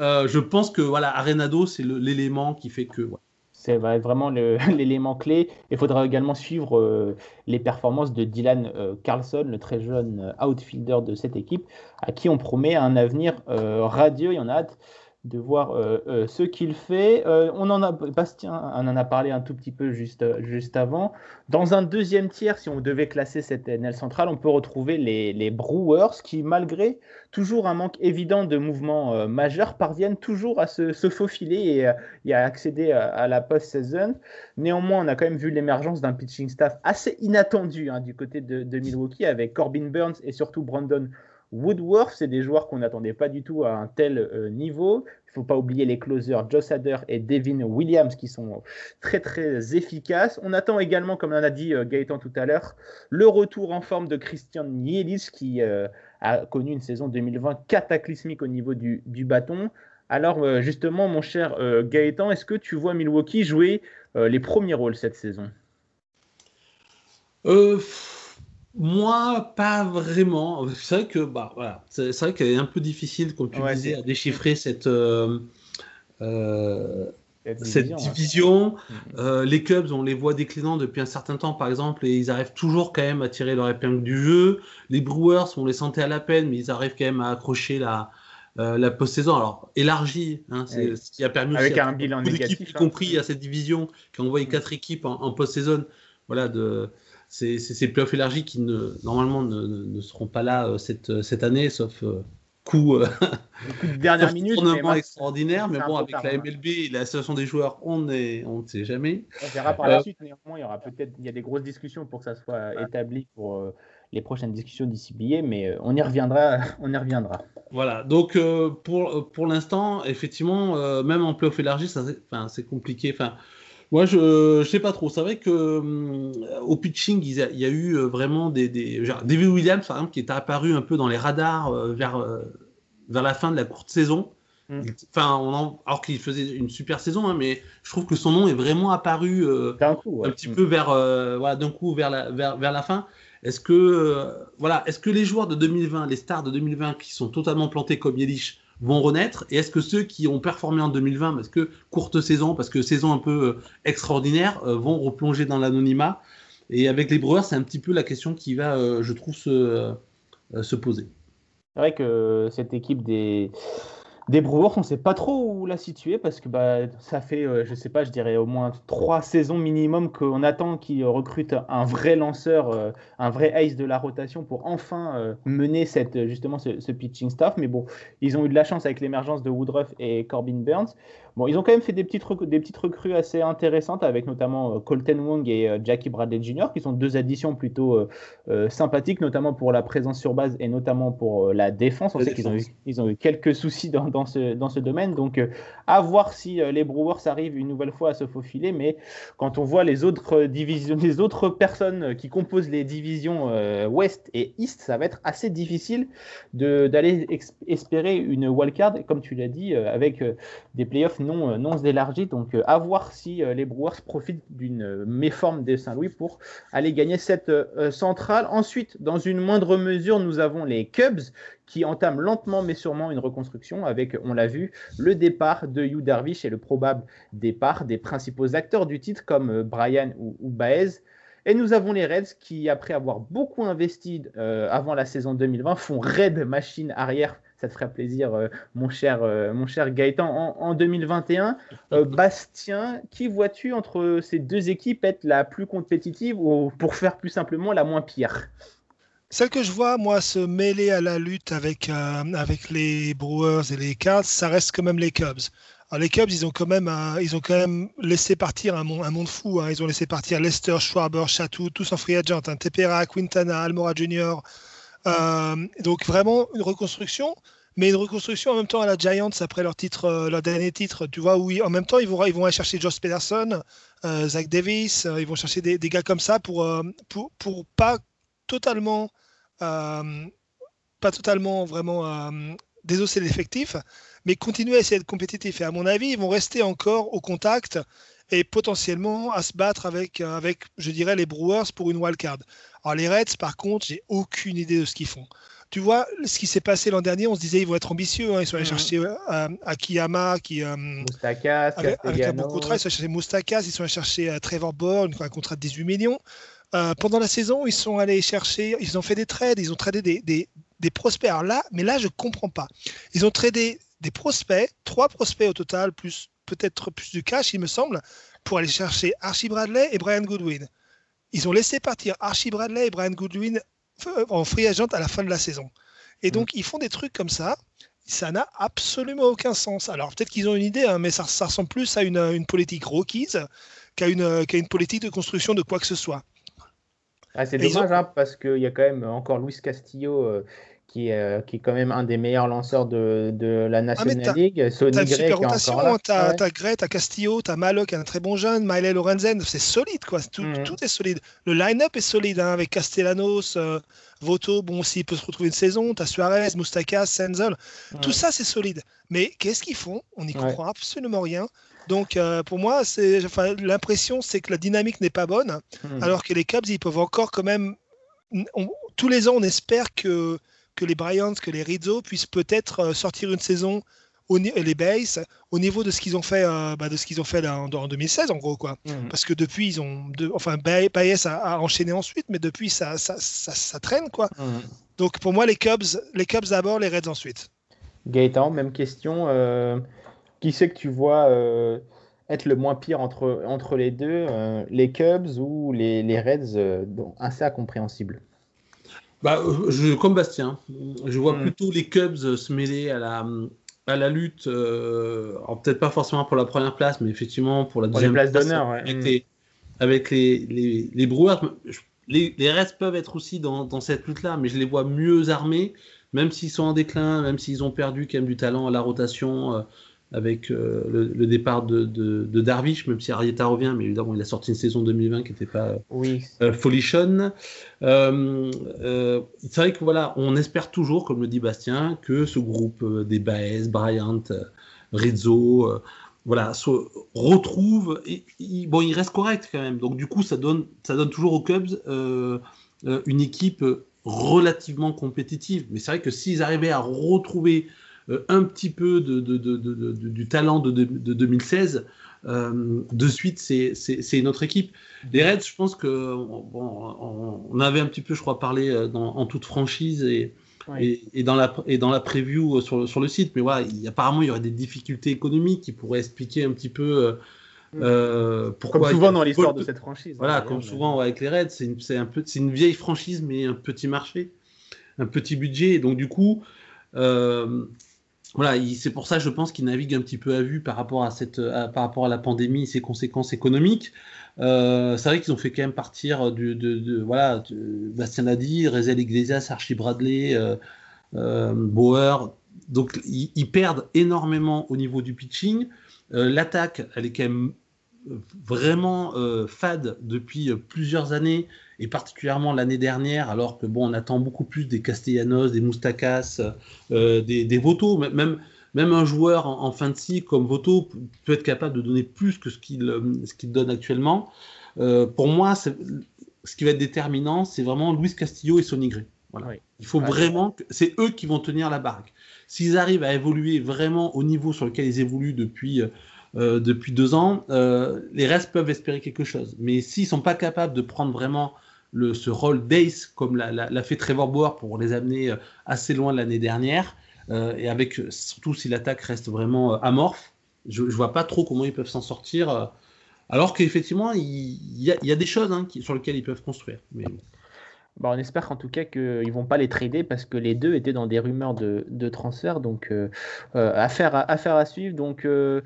euh, je pense que voilà, Arenado, c'est l'élément qui fait que. Ouais, c'est vraiment (laughs) l'élément clé. Il faudra également suivre euh, les performances de Dylan euh, Carlson, le très jeune euh, outfielder de cette équipe, à qui on promet un avenir radieux. Il y en a hâte de voir euh, euh, ce qu'il fait. Euh, on en a, Bastien on en a parlé un tout petit peu juste, juste avant. Dans un deuxième tiers, si on devait classer cette NL centrale, on peut retrouver les, les Brewers qui, malgré toujours un manque évident de mouvements majeurs, parviennent toujours à se, se faufiler et, à accéder à, la post-saison. Néanmoins, on a quand même vu l'émergence d'un pitching staff assez inattendu hein, du côté de, de Milwaukee avec Corbin Burns et surtout Brandon Woodworth, c'est des joueurs qu'on n'attendait pas du tout à un tel euh, niveau. Il faut pas oublier les closers Joe Hader et Devin Williams qui sont très très efficaces. On attend également, comme on a dit euh, Gaëtan tout à l'heure, le retour en forme de Christian Nielis qui euh, a connu une saison 2020 cataclysmique au niveau du, bâton. Alors justement, mon cher Gaëtan, est-ce que tu vois Milwaukee jouer les premiers rôles cette saison? Moi, pas vraiment. C'est vrai que bah voilà, c'est vrai qu'elle est un peu difficile, comme tu disais, à déchiffrer cette euh, euh, cette division. Mm. Euh, les Cubs, on les voit déclinant depuis un certain temps, par exemple, et ils arrivent toujours quand même à tirer leur épingle du jeu. Les Brewers, on les sentait à la peine, mais ils arrivent quand même à accrocher la la post-saison. Alors élargie, hein, c'est ce qui a permis avec un bilan négatif, y hein. compris à cette division, qui a envoyé quatre équipes en, en post-saison, voilà de c'est ces playoffs élargis qui ne, normalement ne, seront pas là euh, cette, euh, cette année, sauf euh, coup, de dernière (laughs) minute. Tournement extraordinaire, mais bon, avec la MLB et la situation des joueurs, on, est, on ne sait jamais. On verra par la suite, néanmoins, il y aura peut-être il y a des grosses discussions pour que ça soit établi pour les prochaines discussions d'ici billet, mais on y reviendra. (laughs) On y reviendra. Voilà, donc pour, pour l'instant, effectivement, même en playoff élargi, c'est compliqué. Enfin, moi, je ne sais pas trop. C'est vrai que euh, au pitching, il y, a, eu euh, vraiment des, des genre David Williams, par exemple, qui est apparu un peu dans les radars euh, vers, vers la fin de la courte saison. Mm. Enfin, on alors qu'il faisait une super saison, hein, mais je trouve que son nom est vraiment apparu un, coup, un petit peu vers, voilà, d'un coup vers la, vers, vers la fin. Est-ce que, voilà, est-ce que les joueurs de 2020, les stars de 2020 qui sont totalement plantés comme Yelich, vont renaître Et est-ce que ceux qui ont performé en 2020, parce que courte saison, parce que saison un peu euh, extraordinaire, euh, vont replonger dans l'anonymat? Et avec les Brewers, c'est un petit peu la question qui va, euh, je trouve, se, se poser. C'est vrai que cette équipe des, des Brewers, on ne sait pas trop où la situer parce que bah, ça fait, je euh, je sais pas, je dirais au moins trois saisons minimum qu'on attend qu'ils recrutent un vrai lanceur, euh, un vrai ace de la rotation pour enfin euh, mener cette, justement ce, ce, pitching staff. Mais bon, ils ont eu de la chance avec l'émergence de Woodruff et Corbin Burns. Bon, ils ont quand même fait des petites, des petites recrues assez intéressantes avec notamment euh, Colton Wong et euh, Jackie Bradley Jr., qui sont deux additions plutôt euh, sympathiques, notamment pour la présence sur base et notamment pour la défense. On sait qu'ils ont, eu, ils ont eu quelques soucis dans, dans, ce, dans ce domaine. Donc, à voir si les Brewers arrivent une nouvelle fois à se faufiler. Mais quand on voit les autres divisions, les autres personnes qui composent les divisions Ouest et East, ça va être assez difficile d'aller espérer une wildcard, comme tu l'as dit, avec des playoffs non, euh, non élargi. Donc, euh, à voir si euh, les Brewers profitent d'une méforme des Saint-Louis pour aller gagner cette centrale. Ensuite, dans une moindre mesure, nous avons les Cubs qui entament lentement mais sûrement une reconstruction avec, on l'a vu, le départ de Hugh Darvish et le probable départ des principaux acteurs du titre comme Brian ou, Baez. Et nous avons les Reds qui, après avoir beaucoup investi avant la saison 2020, font Red machine arrière ça te ferait plaisir, euh, mon, cher, euh, mon cher Gaëtan. En, 2021, euh, Bastien, qui vois-tu entre ces deux équipes être la plus compétitive ou, pour faire plus simplement, la moins pire? Celle que je vois, moi, se mêler à la lutte avec, avec les Brewers et les Cards, ça reste quand même les Cubs. Les Cubs, ils ont quand même, ils ont quand même laissé partir un monde, un monde fou. hein. Ils ont laissé partir Lester, Schwarber, Chatou, tous en free agent. Hein. Tepera, Quintana, Almora Jr. Donc vraiment une reconstruction, mais une reconstruction en même temps à la Giants après leur euh, dernier titre. Tu vois, oui, en même temps ils vont, aller chercher Josh Pederson, euh, Zach Davis, euh, ils vont chercher des, gars comme ça pour, pour, pour pas totalement, pas totalement vraiment désosser l'effectif, mais continuer à essayer d'être compétitif. Et à mon avis, ils vont rester encore au contact et potentiellement à se battre avec, avec je dirais, les Brewers pour une wildcard. Alors les Reds, par contre, j'ai aucune idée de ce qu'ils font. Tu vois, ce qui s'est passé l'an dernier, on se disait ils vont être ambitieux. hein. Ils sont allés chercher euh, Akiyama, qui, euh, Moustakas, avec, avec un bon contrat, ils sont allés chercher Moustakas, ils sont allés chercher euh, Trevor Bourne, un contrat de 18 millions. Euh, pendant la saison, ils sont allés chercher, ils ont fait des trades, ils ont tradé des, des, des prospects. Alors là, mais là, je comprends pas. Ils ont tradé des prospects, trois prospects au total, plus peut-être plus du cash, il me semble, pour aller chercher Archie Bradley et Brian Goodwin. Ils ont laissé partir Archie Bradley et Brian Goodwin en free agent à la fin de la saison. Et donc, ils font des trucs comme ça. Ça n'a absolument aucun sens. Alors, peut-être qu'ils ont une idée, hein, mais ça, ça ressemble plus à une, une politique Rockies qu'à une, politique de construction de quoi que ce soit. Ah, c'est dommage hein, parce qu'il y a quand même encore Luis Castillo euh, qui, est, euh, qui est quand même un des meilleurs lanceurs de, de la National t'as- League. Sonny T'as une Gray super qui est rotation, hein, t'as Ouais. t'as Gray, t'as Castillo, t'as Malo qui est un très bon jeune, Miley Lorenzen, c'est solide quoi, tout, Mhm. tout est solide. Le line-up est solide hein, avec Castellanos, euh, Voto, bon s'il peut se retrouver une saison, t'as Suarez, Moustakas, Senzel, tout ça c'est solide. Mais qu'est-ce qu'ils font? On n'y Ouais. comprend absolument rien. Donc euh, pour moi, enfin, l'impression c'est que la dynamique n'est pas bonne, Mhm. alors que les Cubs ils peuvent encore quand même. on- tous les ans on espère que que les Bryans, que les Rizzo puissent peut-être euh, sortir une saison au les Bays au niveau de ce qu'ils ont fait euh, bah, de ce qu'ils ont fait là, en, en 2016 en gros quoi Mhm. parce que depuis ils ont de- enfin Bay- Baez a, a enchaîné ensuite mais depuis ça ça, ça, ça traîne quoi Mhm. donc pour moi les Cubs les Cubs d'abord les Reds ensuite Gaëtan, même question. euh, qui c'est que tu vois euh, être le moins pire entre, entre les deux, euh, les Cubs ou les, les Reds, euh, donc assez incompréhensible? Bah, je, comme Bastien, je vois Mm. plutôt les Cubs se mêler à la, à la lutte, euh, peut-être pas forcément pour la première place, mais effectivement pour la Pour deuxième places place d'honneur, ouais. avec, les, avec les, les, les Brewers. Je- Les, les Reds peuvent être aussi dans, dans cette lutte-là, mais je les vois mieux armés, même s'ils sont en déclin, même s'ils ont perdu quand même du talent à la rotation euh, avec euh, le, le départ de, de, de Darvish, même si Arietta revient, mais évidemment il a sorti une saison 2020 qui n'était pas Oui. euh, Folichon. Euh, euh, c'est vrai que voilà, on espère toujours, comme le dit Bastien, que ce groupe des Baez, Bryant, Rizzo, voilà, se retrouve. Et, bon, il reste correct quand même. Donc du coup, ça donne, ça donne toujours aux Cubs une équipe relativement compétitive. Mais c'est vrai que s'ils arrivaient à retrouver un petit peu de, du talent de, de- de 2016, euh, de suite, c'est autre équipe. Les Reds, je pense que bon, on, avait un petit peu, je crois, parlé euh, dans- en toute franchise et, Oui. et, et dans la et dans la preview euh, sur le, sur le site. Mais voilà, il, apparemment, il y aurait des difficultés économiques qui pourraient expliquer un petit peu euh, euh, pourquoi. Comme souvent a dans l'histoire de cette franchise. Voilà, d'ailleurs, comme mais- souvent avec les Reds, c'est une, un peu, une vieille franchise, mais un petit marché, un petit budget. Et donc, du coup, euh, voilà, il- c'est pour ça, je pense, qu'ils naviguent un petit peu à vue par rapport à, cette, à- par rapport à la pandémie et ses conséquences économiques. Euh, c'est vrai qu'ils ont fait quand même partir du, de, de- voilà, de- Bastien a dit, Rezel Iglesias, Archie Bradley, euh, euh, Bauer. Donc, ils, ils perdent énormément au niveau du pitching. Euh, L'attaque, elle est quand même euh, vraiment euh, fade depuis euh, plusieurs années et particulièrement l'année dernière, alors que bon, on attend beaucoup plus des Castellanos, des Moustakas, euh, des, des Voto, même- même, un joueur en, en fin de cycle comme Voto peut être capable de donner plus que ce qu'il euh, ce qu'il donne actuellement. Euh, pour moi, ce qui va être déterminant, c'est vraiment Luis Castillo et Sonny Gray. Voilà. Oui. Il faut Ouais. vraiment que c'est eux qui vont tenir la baraque. S'ils arrivent à évoluer vraiment au niveau sur lequel ils évoluent depuis euh, depuis deux ans, euh, les restes peuvent espérer quelque chose. Mais s'ils sont pas capables de prendre vraiment ce rôle d'ace comme l'a, fait Trevor Bauer pour les amener euh, assez loin l'année dernière, et avec surtout si l'attaque reste vraiment amorphe, je, je vois pas trop comment ils peuvent s'en sortir. alors qu'effectivement, il, y, a, des choses hein, sur lesquelles ils peuvent construire. Mais Bah, on espère en tout cas qu'ils vont pas les trader parce que les deux étaient dans des rumeurs de, transfert. Donc, euh, euh, affaire, à, affaire à suivre. Donc, euh,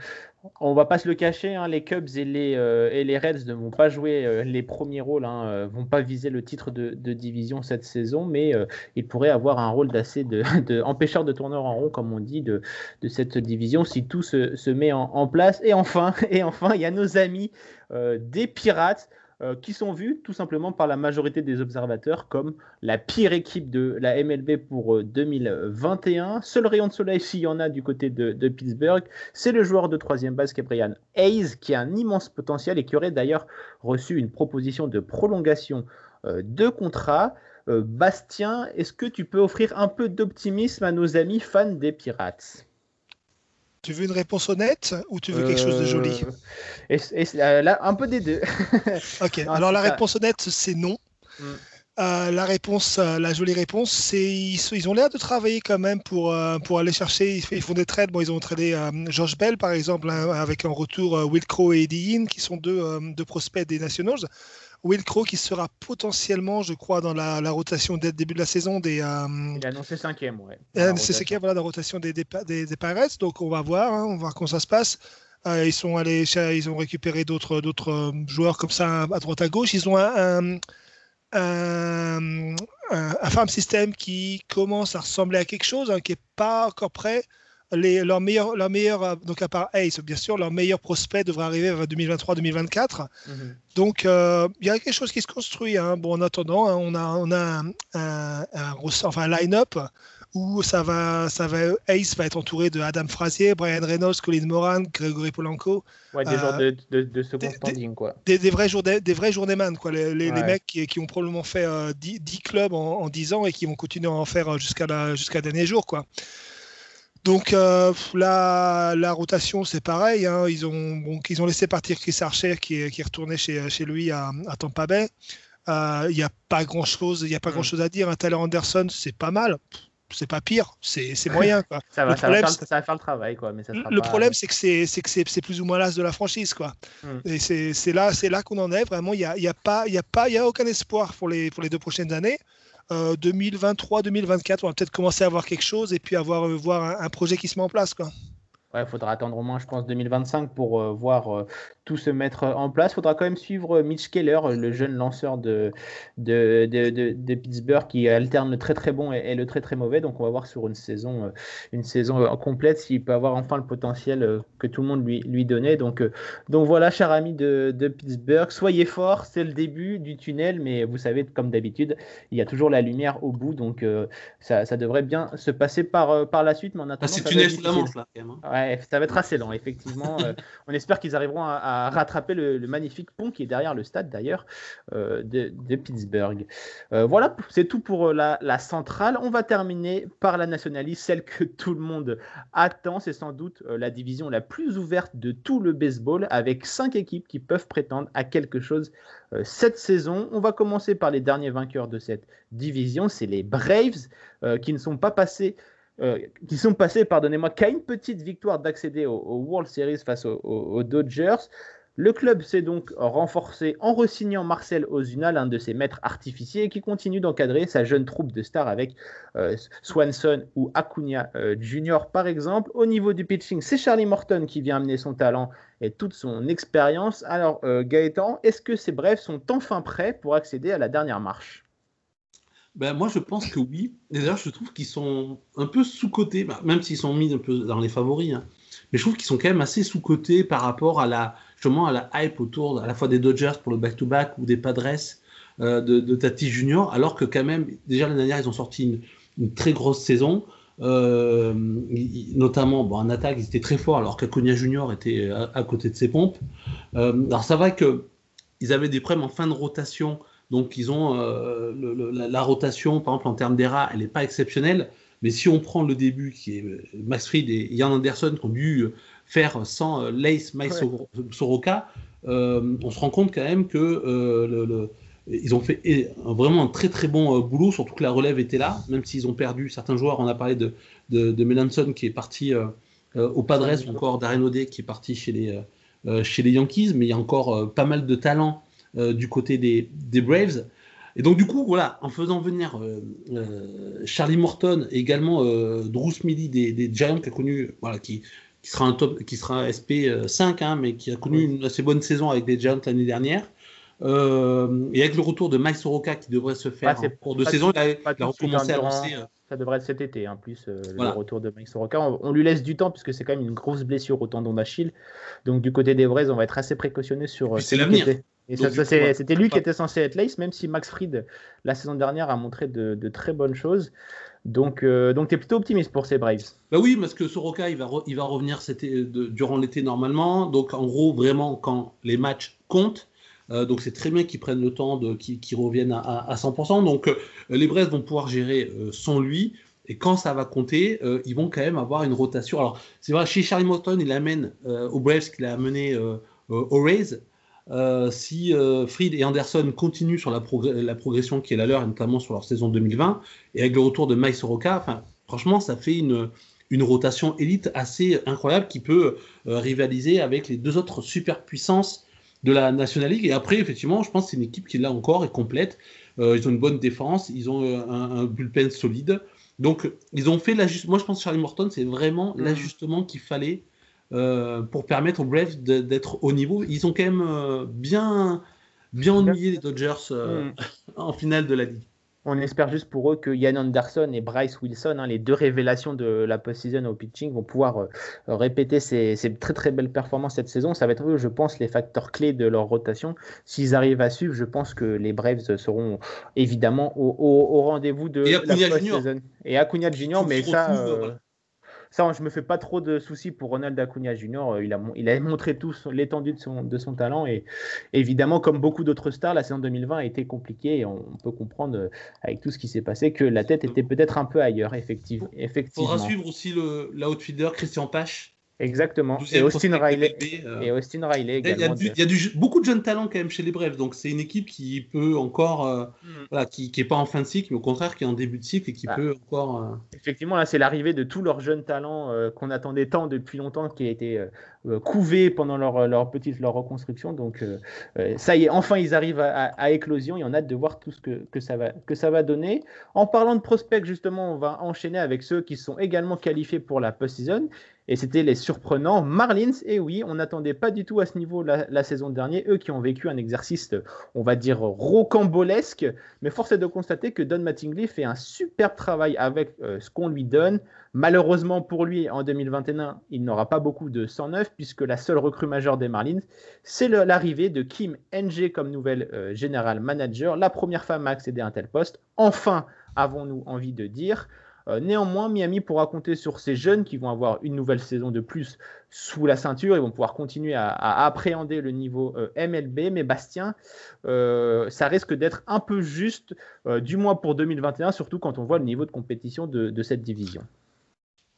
on va pas se le cacher, hein, les Cubs et les, Reds ne vont pas jouer les premiers rôles, hein, vont pas viser le titre de, division cette saison, mais ils pourraient avoir un rôle d'assez (laughs) de, empêcheur de tourneur en rond, comme on dit, de, cette division si tout se, met en, en place. Et enfin, (laughs) et enfin, il y a nos amis des Pirates. Euh, qui sont vus tout simplement par la majorité des observateurs comme la pire équipe de la MLB pour euh, 2021. Seul rayon de soleil s'il y en a du côté de, Pittsburgh, c'est le joueur de troisième base Cabrian Hayes qui a un immense potentiel et qui aurait d'ailleurs reçu une proposition de prolongation euh, de contrat. Euh, Bastien, est-ce que tu peux offrir un peu d'optimisme à nos amis fans des Pirates? Tu veux une réponse honnête ou tu veux quelque chose de joli? Euh, et- et- euh, là, un peu des deux. (laughs) Ok, Non, alors la ça. réponse honnête, c'est non. Mm. Euh, la réponse, euh, la jolie réponse, c'est ils, ont l'air de travailler quand même pour, euh, pour aller chercher. Ils, ils font des trades. Bon, ils ont tradé George Bell par exemple, hein, avec en retour Will Crow et Eddie Hinn, qui sont deux, deux prospects des Nationals. Will Crow qui sera potentiellement, je crois, dans la, la rotation dès le début de la saison des, euh, Il a annoncé cinquième, ouais. euh, y a, voilà, la rotation des, des, des, des Pirates. Donc on va voir, hein, on va voir comment ça se passe. Euh, ils sont allés, ils ont récupéré d'autres d'autres joueurs comme ça à droite à gauche. Ils ont un, un, un, un- un farm system qui commence à ressembler à quelque chose, hein, qui est pas encore prêt. Les, leur meilleur, leur meilleur, euh, donc à part Ace, bien sûr, leur meilleur prospect devrait arriver vers 2023-2024. Mhm. Donc, euh, il y a quelque chose qui se construit. hein. Bon, en attendant, hein, on a, on a un, un, un roster- enfin, un line-up où ça va, ça va, Ace va être entouré de Adam Frazier, Brian Reynolds, Colin Moran, Gregory Polanco, Ouais, des Euh, de, de, de second des- standing, quoi. des, des vrais journée, des vrais journeyman, quoi. Les, les, les Ouais. mecs qui, qui ont probablement fait euh, 10, 10 clubs en, en 10 ans et qui vont continuer à en faire euh, jusqu'à la, jusqu'à dernier jour, quoi. Donc euh, la, la rotation, c'est pareil. hein. Ils, ont, bon, ils ont laissé partir Chris Archer qui est, qui est retourné chez, chez lui à, à Tampa Bay. Euh, Il n'y a pas grand chose, il y a pas Mm. grand chose à dire. Un Tyler Anderson, c'est pas mal. C'est pas pire, c'est moyen. Quoi. (laughs) Ça va, Le ça, va problème, faire, ça va faire le travail, quoi. Mais ça sera le pas- problème, c'est que c'est plus ou moins l'as de la franchise, quoi. Mm. Et c'est là, c'est là qu'on en est. Vraiment, il y a, il y a pas, il y a pas, il y a aucun espoir pour les pour les deux prochaines années. Euh, 2023, 2024, on va peut-être commencer à avoir quelque chose et puis avoir euh, voir un, un projet qui se met en place, quoi. Ouais, il faudra attendre au moins, je pense, 2025 pour euh, voir euh, tout se mettre en place. Il faudra quand même suivre euh, Mitch Keller, euh, le jeune lanceur de, de, de, de- de Pittsburgh qui alterne le très très bon et, et le très très mauvais. Donc on va voir sur une saison, euh, une saison euh, complète s'il peut avoir enfin le potentiel euh, que tout le monde lui, lui donnait. Donc, euh, donc voilà, cher ami de, de Pittsburgh, soyez forts, c'est le début du tunnel, mais vous savez, comme d'habitude, il y a toujours la lumière au bout. Donc euh, ça, ça devrait bien se passer par, euh, par la suite. Mais en Ah, attendant, c'est ça va tunnel sous la manche, là, quand même. hein. Ouais, ça va être assez lent, effectivement. Euh, (laughs) on espère qu'ils arriveront à, à rattraper le, le magnifique pont qui est derrière le stade, d'ailleurs, euh, de, de Pittsburgh. Euh, voilà, c'est tout pour la, la centrale. On va terminer par la nationaliste, celle que tout le monde attend. C'est sans doute la division la plus ouverte de tout le baseball, avec cinq équipes qui peuvent prétendre à quelque chose cette saison. On va commencer par les derniers vainqueurs de cette division, c'est les Braves, qui ne sont pas passés euh, qui sont passés, pardonnez-moi, qu'à une petite victoire d'accéder au, World Series face aux, Dodgers. Le club s'est donc renforcé en resignant Marcel Ozuna, l'un de ses maîtres artificiers, qui continue d'encadrer sa jeune troupe de stars avec euh, Swanson ou Acuna euh, Jr. par exemple. Au niveau du pitching, c'est Charlie Morton qui vient amener son talent et toute son expérience. Alors euh, Gaëtan, est-ce que ces Braves sont enfin prêts pour accéder à la dernière marche? Ben, moi, je pense que oui. D'ailleurs, je trouve qu'ils sont un peu sous-cotés, bah, même s'ils sont mis un peu dans les favoris. hein. Mais je trouve qu'ils sont quand même assez sous-cotés par rapport à la, justement, à la hype autour à la fois des Dodgers pour le back-to-back ou des Padres euh, de, de Tati Junior, alors que quand même, déjà l'année dernière, ils ont sorti une, très grosse saison. Euh, notamment bon, en attaque, ils étaient très forts, alors qu'Aconia Junior était à, côté de ses pompes. Euh, alors, c'est vrai que ils avaient des problèmes en fin de rotation donc ils ont euh, le- le- la, la rotation, par exemple en termes d'ERA, elle n'est pas exceptionnelle. Mais si on prend le début, qui est euh, Max Fried et Ian Anderson qui ont dû euh, faire sans Lace Mike Ouais. Soroka, euh, on se rend compte quand même que euh, le- le- ils ont fait vraiment un très très bon boulot, surtout que la relève était là, même s'ils ont perdu certains joueurs. On a parlé de, de, de Melanson qui est parti euh, au Padres, ou encore Darren O'Day qui est parti chez les, chez les Yankees, mais il y a encore pas mal de talent euh, du côté des, des Braves. Et donc, du coup, voilà, en faisant venir Charlie Morton et également Drew Smithy des, des, Giants qui a connu, voilà, qui, qui sera un top, qui sera SP5, hein, mais qui a connu une assez bonne saison avec des Giants l'année dernière. Euh, et avec le retour de Mike Soroka qui devrait se faire en cours de saison, il a, a recommencé à lancer. Euh, ça devrait être cet été, en plus, euh, le retour de Mike Soroka. On, lui laisse du temps, puisque c'est quand même une grosse blessure au tendon d'Achille. Donc, du côté des Braves, on va être assez précautionneux sur. C'est l'avenir. Et c'était lui qui était censé être l'ace, même si Max Fried, la saison dernière, a montré de, de très bonnes choses. Donc, donc tu es plutôt optimiste pour ces Braves Bah oui, parce que Soroka, il va, il va revenir durant l'été normalement. Donc, en gros, vraiment, quand les matchs comptent, euh, donc c'est très bien qu'ils prennent le temps, qu'ils, reviennent à, 100%. Donc euh, les Brest vont pouvoir gérer euh, sans lui. Et quand ça va compter, ils vont quand même avoir une rotation. Alors c'est vrai, chez Charlie Morton, il amène au Braves qu'il a amené au Rays. Si Fried et Anderson continuent sur la, progression qui est la leur, notamment sur leur saison 2020, et avec le retour de Mike Soroka, franchement, ça fait une, une rotation élite assez incroyable qui peut rivaliser avec les deux autres superpuissances de la National League. Et après, effectivement, je pense que c'est une équipe qui, là encore, est complète. Euh, ils ont une bonne défense, ils ont euh, un, bullpen solide. Donc, ils ont fait l'ajustement. Moi, je pense que Charlie Morton, c'est vraiment mm. l'ajustement qu'il fallait euh, pour permettre aux Braves d'être au niveau. Ils ont quand même bien, bien ennuyé les Dodgers mm. (laughs) en finale de la Ligue. On espère juste pour eux que Yann Anderson et Bryce Wilson, hein, les deux révélations de la post-season au pitching, vont pouvoir euh, répéter ces, très très belles performances cette saison. Ça va être eux, je pense, les facteurs clés de leur rotation. S'ils arrivent à suivre, je pense que les Braves seront évidemment au, rendez-vous de la post-season. Et Acuna Junior, mais ça. Euh, ça, je me fais pas trop de soucis pour Ronald Acuna Jr. Euh, il a, il a montré tout l'étendue de son, de son talent et évidemment, comme beaucoup d'autres stars, la saison 2020 a été compliquée et on, peut comprendre euh, avec tout ce qui s'est passé que la tête était peut-être un peu ailleurs, effectivement. Il faudra suivre aussi le, l'outfielder Christian Pache Exactement. Et Austin, Riley, euh. et Austin Riley également. Il y a, du, beaucoup de jeunes talents quand même chez les Braves, donc c'est une équipe qui peut encore, euh, mm. voilà, qui n'est pas en fin de cycle, mais au contraire qui est en début de cycle et qui bah. peut encore. Euh, Effectivement, là c'est l'arrivée de tous leurs jeunes talents qu'on attendait tant depuis longtemps, qui a été couvé pendant leur, leur petite leur reconstruction. Donc ça y est, enfin ils arrivent à, éclosion et on a hâte de voir tout ce que, que, ça va, que ça va donner. En parlant de prospects, justement, on va enchaîner avec ceux qui sont également qualifiés pour la post-season. Et c'était les surprenants Marlins. Et oui, on n'attendait pas du tout à ce niveau la, saison dernière. Eux qui ont vécu un exercice, on va dire, rocambolesque. Mais force est de constater que Don Mattingly fait un superbe travail avec euh, ce qu'on lui donne. Malheureusement pour lui, en 2021, il n'aura pas beaucoup de 109 puisque la seule recrue majeure des Marlins, c'est l'arrivée de Kim Ng comme nouvelle euh, général manager, la première femme à accéder à un tel poste. Enfin, avons-nous envie de dire. Euh, néanmoins, Miami pourra compter sur ces jeunes qui vont avoir une nouvelle saison de plus sous la ceinture. Ils vont pouvoir continuer à, appréhender le niveau euh, MLB. Mais Bastien, euh, ça risque d'être un peu juste, du moins pour 2021, surtout quand on voit le niveau de compétition de, cette division.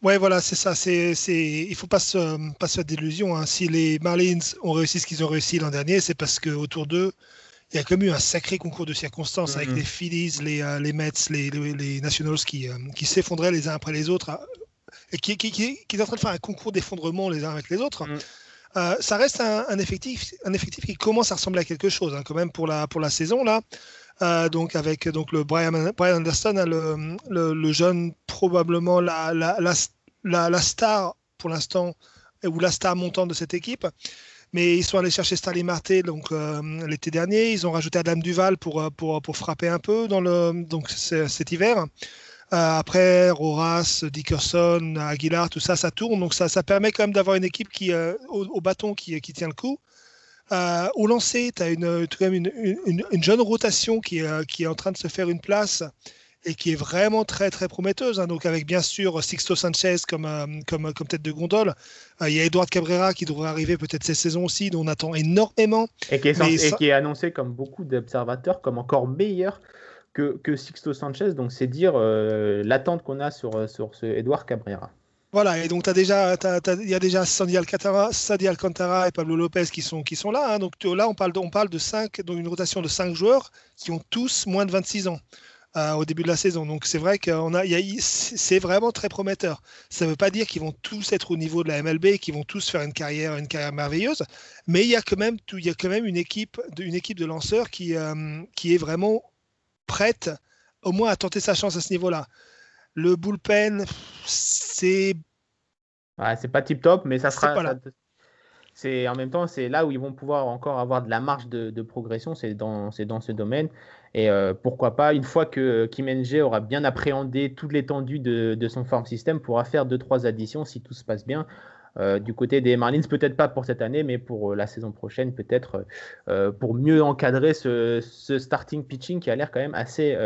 Ouais, voilà, c'est ça. C'est, il faut pas se, pas se faire d'illusions. Hein. Si les Marlins ont réussi ce qu'ils ont réussi l'an dernier, c'est parce qu'autour d'eux, il y a comme eu un sacré concours de circonstances avec mm-hmm. les Phillies, les, euh, les Mets, les, les, Nationals qui, euh, qui s'effondraient les uns après les autres euh, et qui, qui, qui, qui, est en train de faire un concours d'effondrement les uns avec les autres. Mm. ça reste un, effectif, un effectif qui commence à ressembler à quelque chose hein, quand même pour la, pour la saison là. donc avec donc le Brian, Brian Anderson, hein, le, le, le, jeune probablement la, la, la, la star pour l'instant ou la star montante de cette équipe. Mais ils sont allés chercher Stanley Marté donc euh, l'été dernier. Ils ont rajouté Adam Duval pour, euh, pour, pour frapper un peu dans le, donc cet hiver. Euh, après, Roras, Dickerson, Aguilar, tout ça, ça tourne. Donc ça, ça permet quand même d'avoir une équipe qui, au, bâton qui, qui tient le coup. au lancer, tu as une, une, une, une, jeune rotation qui, qui est en train de se faire une place et qui est vraiment très très prometteuse. Hein. Donc avec bien sûr Sixto Sanchez comme, euh, comme, comme tête de gondole. Euh, il y a Eduard Cabrera qui devrait arriver peut-être cette saison aussi, dont on attend énormément. Et qui est, qui est annoncé comme beaucoup d'observateurs comme encore meilleur que, que Sixto Sanchez. Donc c'est dire euh, l'attente qu'on a sur, sur ce Eduard Cabrera. Voilà, et donc il déjà, y a déjà Sandy Alcantara, Alcantara et Pablo Lopez qui sont, qui sont là. Hein. Donc là, on parle, de, on parle de 5, donc une rotation de 5 joueurs qui ont tous moins de 26 ans. Euh, au début de la saison. Donc c'est vrai qu'on a, c'est vraiment très prometteur. Ça ne veut pas dire qu'ils vont tous être au niveau de la MLB, qu'ils vont tous faire une carrière, une carrière merveilleuse, mais il y a quand même, il y a quand même une équipe, une équipe de lanceurs qui, euh, qui est vraiment prête au moins à tenter sa chance à ce niveau-là. Le bullpen, c'est. c'est pas tip top, mais ça sera. C'est en même temps, c'est là où ils vont pouvoir encore avoir de la marge de, progression, c'est dans, dans ce domaine. Et euh, pourquoi pas, une fois que Kim NG aura bien appréhendé toute l'étendue de, son farm system, pourra faire 2-3 additions si tout se passe bien. Euh, du côté des Marlins, peut-être pas pour cette année, mais pour euh, la saison prochaine, peut-être pour mieux encadrer ce, starting pitching qui a l'air quand même assez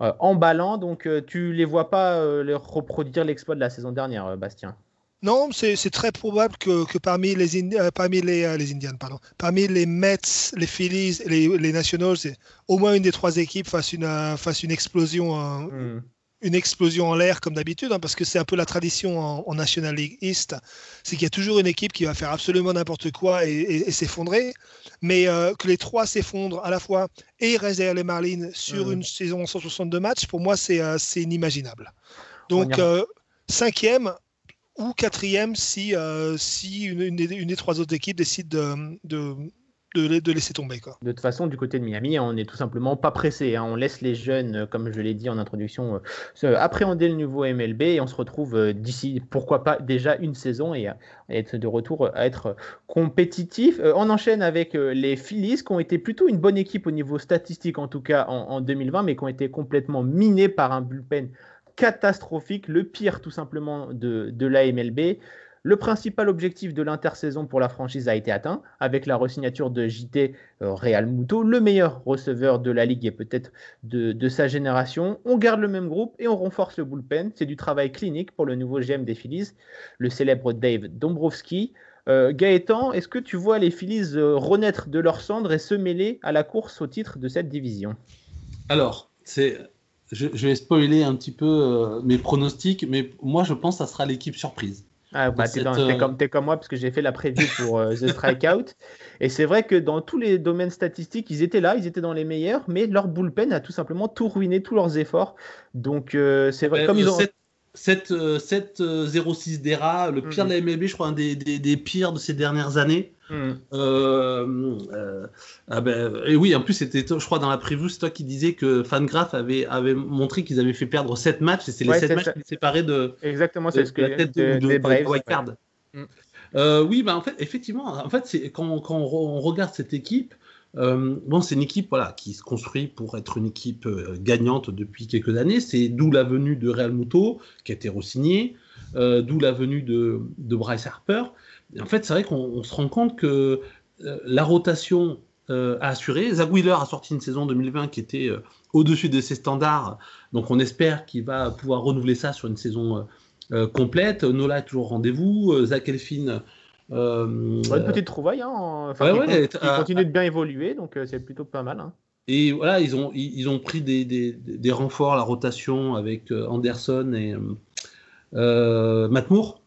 emballant. Donc, tu les vois pas reproduire l'exploit de la saison dernière, Bastien? Non, c'est très probable que, parmi les, parmi les, les Indians, pardon, parmi les Mets, les Phillies, les, les Nationals, au moins une des trois équipes fasse une, fasse une explosion hmm une explosion en l'air comme d'habitude, hein, parce que c'est un peu la tradition en, National League East, c'est qu'il y a toujours une équipe qui va faire absolument n'importe quoi et, s'effondrer, mais euh, que les trois s'effondrent à la fois et restent derrière les Marlins sur une saison 162 matchs, pour moi c'est euh, inimaginable. Donc euh, cinquième ou quatrième si, si une, des, trois autres équipes décide de laisser tomber. De toute façon, du côté de Miami, on n'est tout simplement pas pressé. Hein. On laisse les jeunes, euh, comme je l'ai dit en introduction, euh, appréhender le nouveau MLB et on se retrouve euh, d'ici, pourquoi pas, déjà une saison et, être de retour à être compétitif. on enchaîne avec les Phillies qui ont été plutôt une bonne équipe au niveau statistique, en tout cas en, 2020, mais qui ont été complètement minés par un bullpen catastrophique, le pire tout simplement de, de la MLB. Le principal objectif de l'intersaison pour la franchise a été atteint avec la resignature de JT euh, Real Muto, le meilleur receveur de la ligue et peut-être de, sa génération. On garde le même groupe et on renforce le bullpen. C'est du travail clinique pour le nouveau GM des Phillies, le célèbre Dave Dombrowski. Euh, Gaëtan, est-ce que tu vois les Phillies euh, renaître de leur cendre et se mêler à la course au titre de cette division? Alors, c'est je, vais spoiler un petit peu mes pronostics, mais moi je pense que ça sera l'équipe surprise. Ah, bah, t'es, euh, comme, comme moi parce que j'ai fait la preview pour euh, The Strikeout. (laughs) Et c'est vrai que dans tous les domaines statistiques, ils étaient là, ils étaient dans les meilleurs, mais leur bullpen a tout simplement tout ruiné, tous leurs efforts. Donc euh, c'est vrai, comme ils ont. 7-0-6 d'ERA, le pire de la MLB, je crois, un des, des, pires de ces dernières années. Mm. Euh, euh, ah ben, et oui, en plus, c'était, je crois, dans la preview, c'est toi qui disais que Fangraph avait, avait montré qu'ils avaient fait perdre 7 matchs et c'est les 7 matchs qui séparaient de, Exactement, c'est ce que la tête de, de, de, mm. euh, oui, bah, en fait, effectivement, en fait, c'est, quand, quand on, regarde cette équipe, euh, bon, c'est une équipe voilà, qui se construit pour être une équipe euh, gagnante depuis quelques années. C'est d'où la venue de Real Muto, qui a été re-signé, euh, d'où la venue de, Bryce Harper. en fait, c'est vrai qu'on se rend compte que la rotation a assuré. Zach Wheeler a sorti une saison 2020 qui était au-dessus de ses standards. Donc on espère qu'il va pouvoir renouveler ça sur une saison complète. Nola est toujours au rendez-vous. Zach Elfin euh, une petite trouvaille, hein. il, continue de bien évoluer, donc euh, c'est plutôt pas mal. Hein. Et voilà, ils ont, ils, ont pris des, des, des, renforts la rotation avec euh, Anderson et euh, Matt Moore,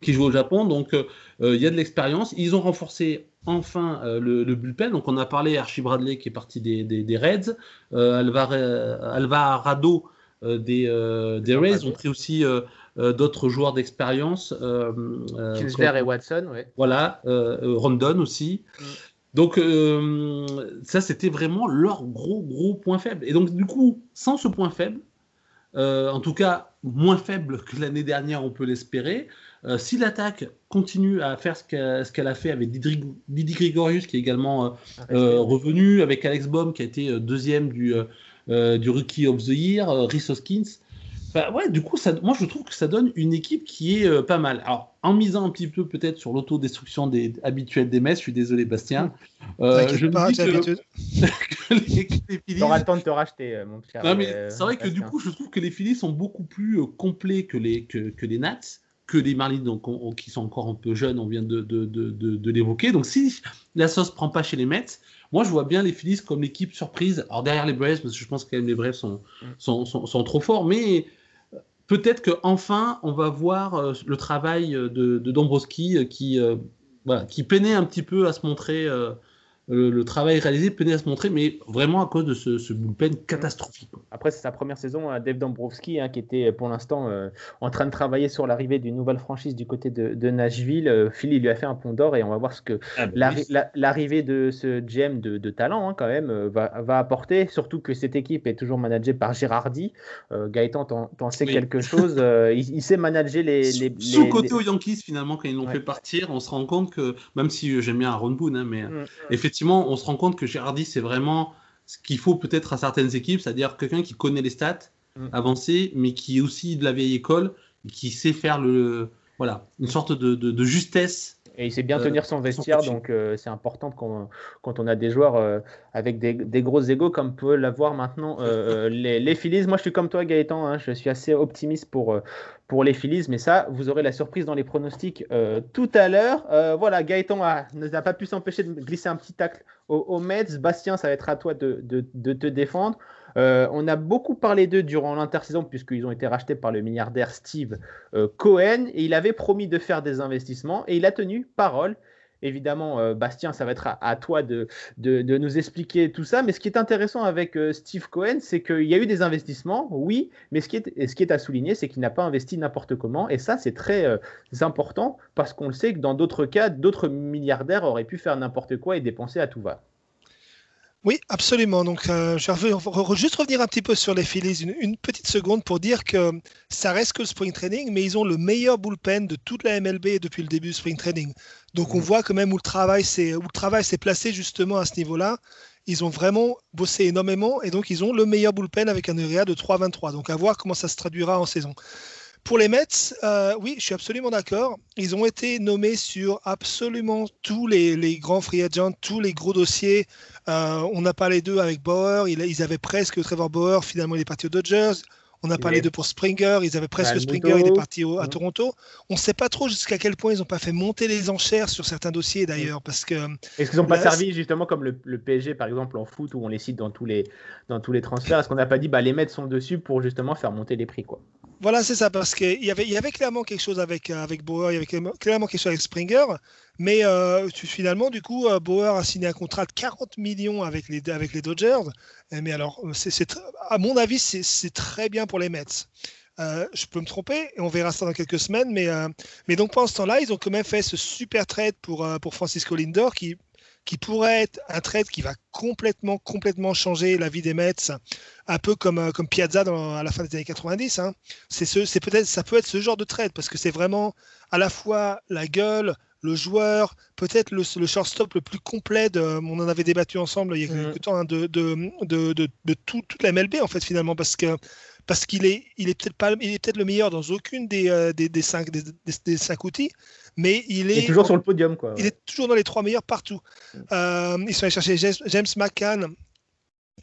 qui joue au Japon. Donc il y a de l'expérience. Ils ont renforcé enfin le, le, bullpen. Donc on a parlé Archie Bradley qui est parti des, des Reds, Alvarado des, des Rays. Ils ont pris aussi euh, d'autres joueurs d'expérience. Euh, euh, Kinsler et Watson, ouais. Voilà, Rondon aussi. Mm. Donc ça, c'était vraiment leur gros, gros point faible. Et donc du coup, sans ce point faible, en tout cas moins faible que l'année dernière, on peut l'espérer. si l'attaque continue à faire ce qu'elle a fait avec Didi, Grigorius, qui est également ah, revenu, avec Alex Baum, qui a été deuxième du, du Rookie of the Year, Rhys Hoskins, bah ouais, du coup, ça, moi je trouve que ça donne une équipe qui est euh, pas mal. Alors, en misant un petit peu peut-être sur l'autodestruction des, habituelle des messes, je suis désolé Bastien. Euh, je pas, dis que, (laughs) que les, les le temps de te racheter, euh, mon cher. Non, mais euh, c'est vrai que du coup, je trouve que les Phillies sont beaucoup plus complets que les, que, que les Nats, que les Marlins, donc, qui sont encore un peu jeunes, on vient de, de, de, de l'évoquer. Donc, si la sauce prend pas chez les Mets, moi, je vois bien les Phillies comme l'équipe surprise. Alors, derrière les Braves, parce que je pense que les Braves sont, mm. sont, sont, sont, trop forts, mais peut-être qu'enfin, on va voir euh, le travail de, de Dombrowski euh, qui, euh, qui peinait un petit peu à se montrer le, travail réalisé peinait à se montrer, mais vraiment à cause de ce, ce bullpen catastrophique. Après, c'est sa première saison, à Dave Dombrowski, hein, qui était pour l'instant euh, en train de travailler sur l'arrivée d'une nouvelle franchise du côté de, Nashville. Euh, Philly lui a fait un pont d'or et on va voir ce que ah, bah l'arrivée de ce GM de, talent, hein, quand même, euh, va, apporter. Surtout que cette équipe est toujours managée par Girardi. Gaëtan, t'en sais quelque chose. Il, sait manager les. les, Sous-côté aux Yankees, finalement, quand ils l'ont fait partir, on se rend compte que, même si j'aime bien Aaron Boone, hein, mais mm, mm. Effectivement, on se rend compte que Girardi, c'est vraiment ce qu'il faut peut-être à certaines équipes, c'est-à-dire quelqu'un qui connaît les stats mm. avancées, mais qui est aussi de la vieille école, qui sait faire le, voilà, une sorte de, justesse. Et il sait bien euh, tenir son vestiaire, donc euh, c'est important quand, on a des joueurs euh, avec des, gros égaux comme peut l'avoir maintenant les, les Phillies. Moi, je suis comme toi, Gaëtan, hein, je suis assez optimiste pour, pour les Phillies, mais ça, vous aurez la surprise dans les pronostics tout à l'heure. voilà, Gaëtan n'a pas pu s'empêcher de glisser un petit tacle au, Mets. Bastien, ça va être à toi de, de te défendre. Euh, on a beaucoup parlé d'eux durant l'intersaison puisqu'ils ont été rachetés par le milliardaire Steve euh, Cohen et il avait promis de faire des investissements et il a tenu parole. Évidemment, euh, Bastien, ça va être à, toi de, nous expliquer tout ça. Mais ce qui est intéressant avec Steve Cohen, c'est qu'il y a eu des investissements, oui, mais ce ce qui est à souligner, c'est qu'il n'a pas investi n'importe comment. Et ça, c'est très important parce qu'on le sait que dans d'autres cas, d'autres milliardaires auraient pu faire n'importe quoi et dépenser à tout va. Oui, absolument. Donc, euh, je vais juste revenir un petit peu sur les Phillies une, petite seconde pour dire que ça reste que le spring training, mais ils ont le meilleur bullpen de toute la MLB depuis le début du spring training. Donc, on mmh. voit quand même où le travail s'est placé justement à ce niveau-là. Ils ont vraiment bossé énormément et donc ils ont le meilleur bullpen avec un ERA de 3,23. Donc, à voir comment ça se traduira en saison. Pour les Mets, euh, oui, je suis absolument d'accord. Ils ont été nommés sur absolument tous les, grands free agents, tous les gros dossiers. Euh, on a parlé d'eux avec Bauer. Ils, avaient presque Trevor Bauer. Finalement, il est parti aux Dodgers. On a parlé d'eux pour Springer. Ils avaient presque Springer. Il est parti à Toronto. On ne sait pas trop jusqu'à quel point ils n'ont pas fait monter les enchères sur certains dossiers d'ailleurs. parce que Est-ce qu'ils n'ont pas servi justement comme le, PSG par exemple en foot où on les cite dans tous les, dans tous les transferts? Est-ce qu'on n'a pas dit bah, les Mets sont dessus pour justement faire monter les prix quoi? Voilà, c'est ça, parce qu'il y avait, clairement quelque chose avec, euh, avec Bauer, il y avait clairement quelque chose avec Springer, mais euh, finalement, du coup, euh, Bauer a signé un contrat de 40 millions avec les, avec les Dodgers. Mais alors, à mon avis, c'est, très bien pour les Mets. je peux me tromper, on verra ça dans quelques semaines, mais, mais donc pendant ce temps-là, ils ont quand même fait ce super trade pour, pour Francisco Lindor, qui qui pourrait être un trade qui va complètement, complètement changer la vie des Mets, un peu comme, euh, comme Piazza dans, à la fin des années 90. Hein. C'est ce, c'est peut-être, ça peut être ce genre de trade parce que c'est vraiment à la fois la gueule, le joueur, peut-être le, le, shortstop le plus complet. De, on en avait débattu ensemble il y a quelques mm. temps hein, de, de, de, de, tout, toute la MLB en fait finalement parce que parce qu'il est, il est peut-être pas, il est peut-être le meilleur dans aucune des, euh, des, des, cinq, des, des, cinq outils, mais il est, toujours sur le podium. Quoi, Il est toujours dans les trois meilleurs partout. Mm. Euh, ils sont allés chercher James McCann,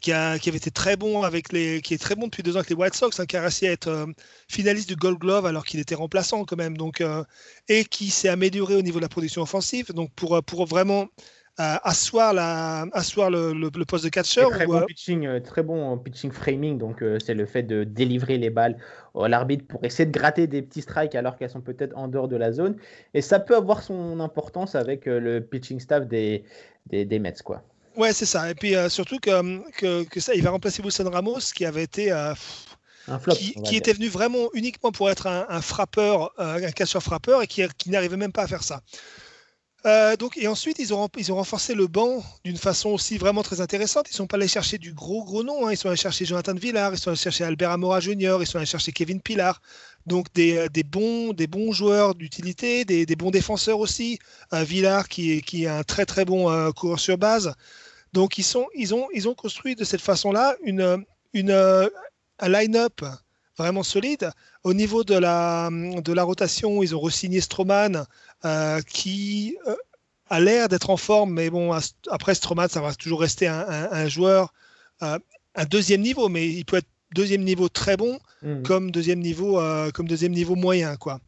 qui, a, qui, avait été très bon avec les, qui est très bon depuis deux ans avec les White Sox, hein, qui a réussi à être euh, finaliste du Gold Glove alors qu'il était remplaçant quand même, donc euh, et qui s'est amélioré au niveau de la production offensive. Donc pour, pour vraiment asseoir, la, asseoir le, le, poste de catcher. Très, bon pitching, très bon pitching framing, donc c'est le fait de délivrer les balles à l'arbitre pour essayer de gratter des petits strikes alors qu'elles sont peut-être en dehors de la zone. Et ça peut avoir son importance avec le pitching staff des, des, des Mets. Quoi. Ouais, c'est ça. Et puis surtout que, que, que, ça, il va remplacer Wilson Ramos qui avait été. Un flop, qui, qui était venu vraiment uniquement pour être un, un frappeur, un catcheur frappeur et qui, qui n'arrivait même pas à faire ça. Euh, donc, et ensuite, ils ont, ils ont renforcé le banc d'une façon aussi vraiment très intéressante. Ils ne sont pas allés chercher du gros, gros nom. Hein. Ils sont allés chercher Jonathan Villar, ils sont allés chercher Albert Amora Jr., ils sont allés chercher Kevin Pilar. Donc, des, euh, des bons, des bons joueurs d'utilité, des, des, bons défenseurs aussi. Euh, Villar, qui est, qui est un très, très bon euh, coureur sur base. Donc, ils, sont, ils, ont, ils ont construit de cette façon-là une, une, un line-up vraiment solide. Au niveau de la, de la rotation, ils ont re-signé Stroman, euh, qui euh, a l'air d'être en forme, mais bon, après Stroman, ça va toujours rester un, joueur, euh, un deuxième niveau, mais il peut être deuxième niveau très bon, mm. comme, deuxième niveau, comme deuxième niveau moyen. Quoi.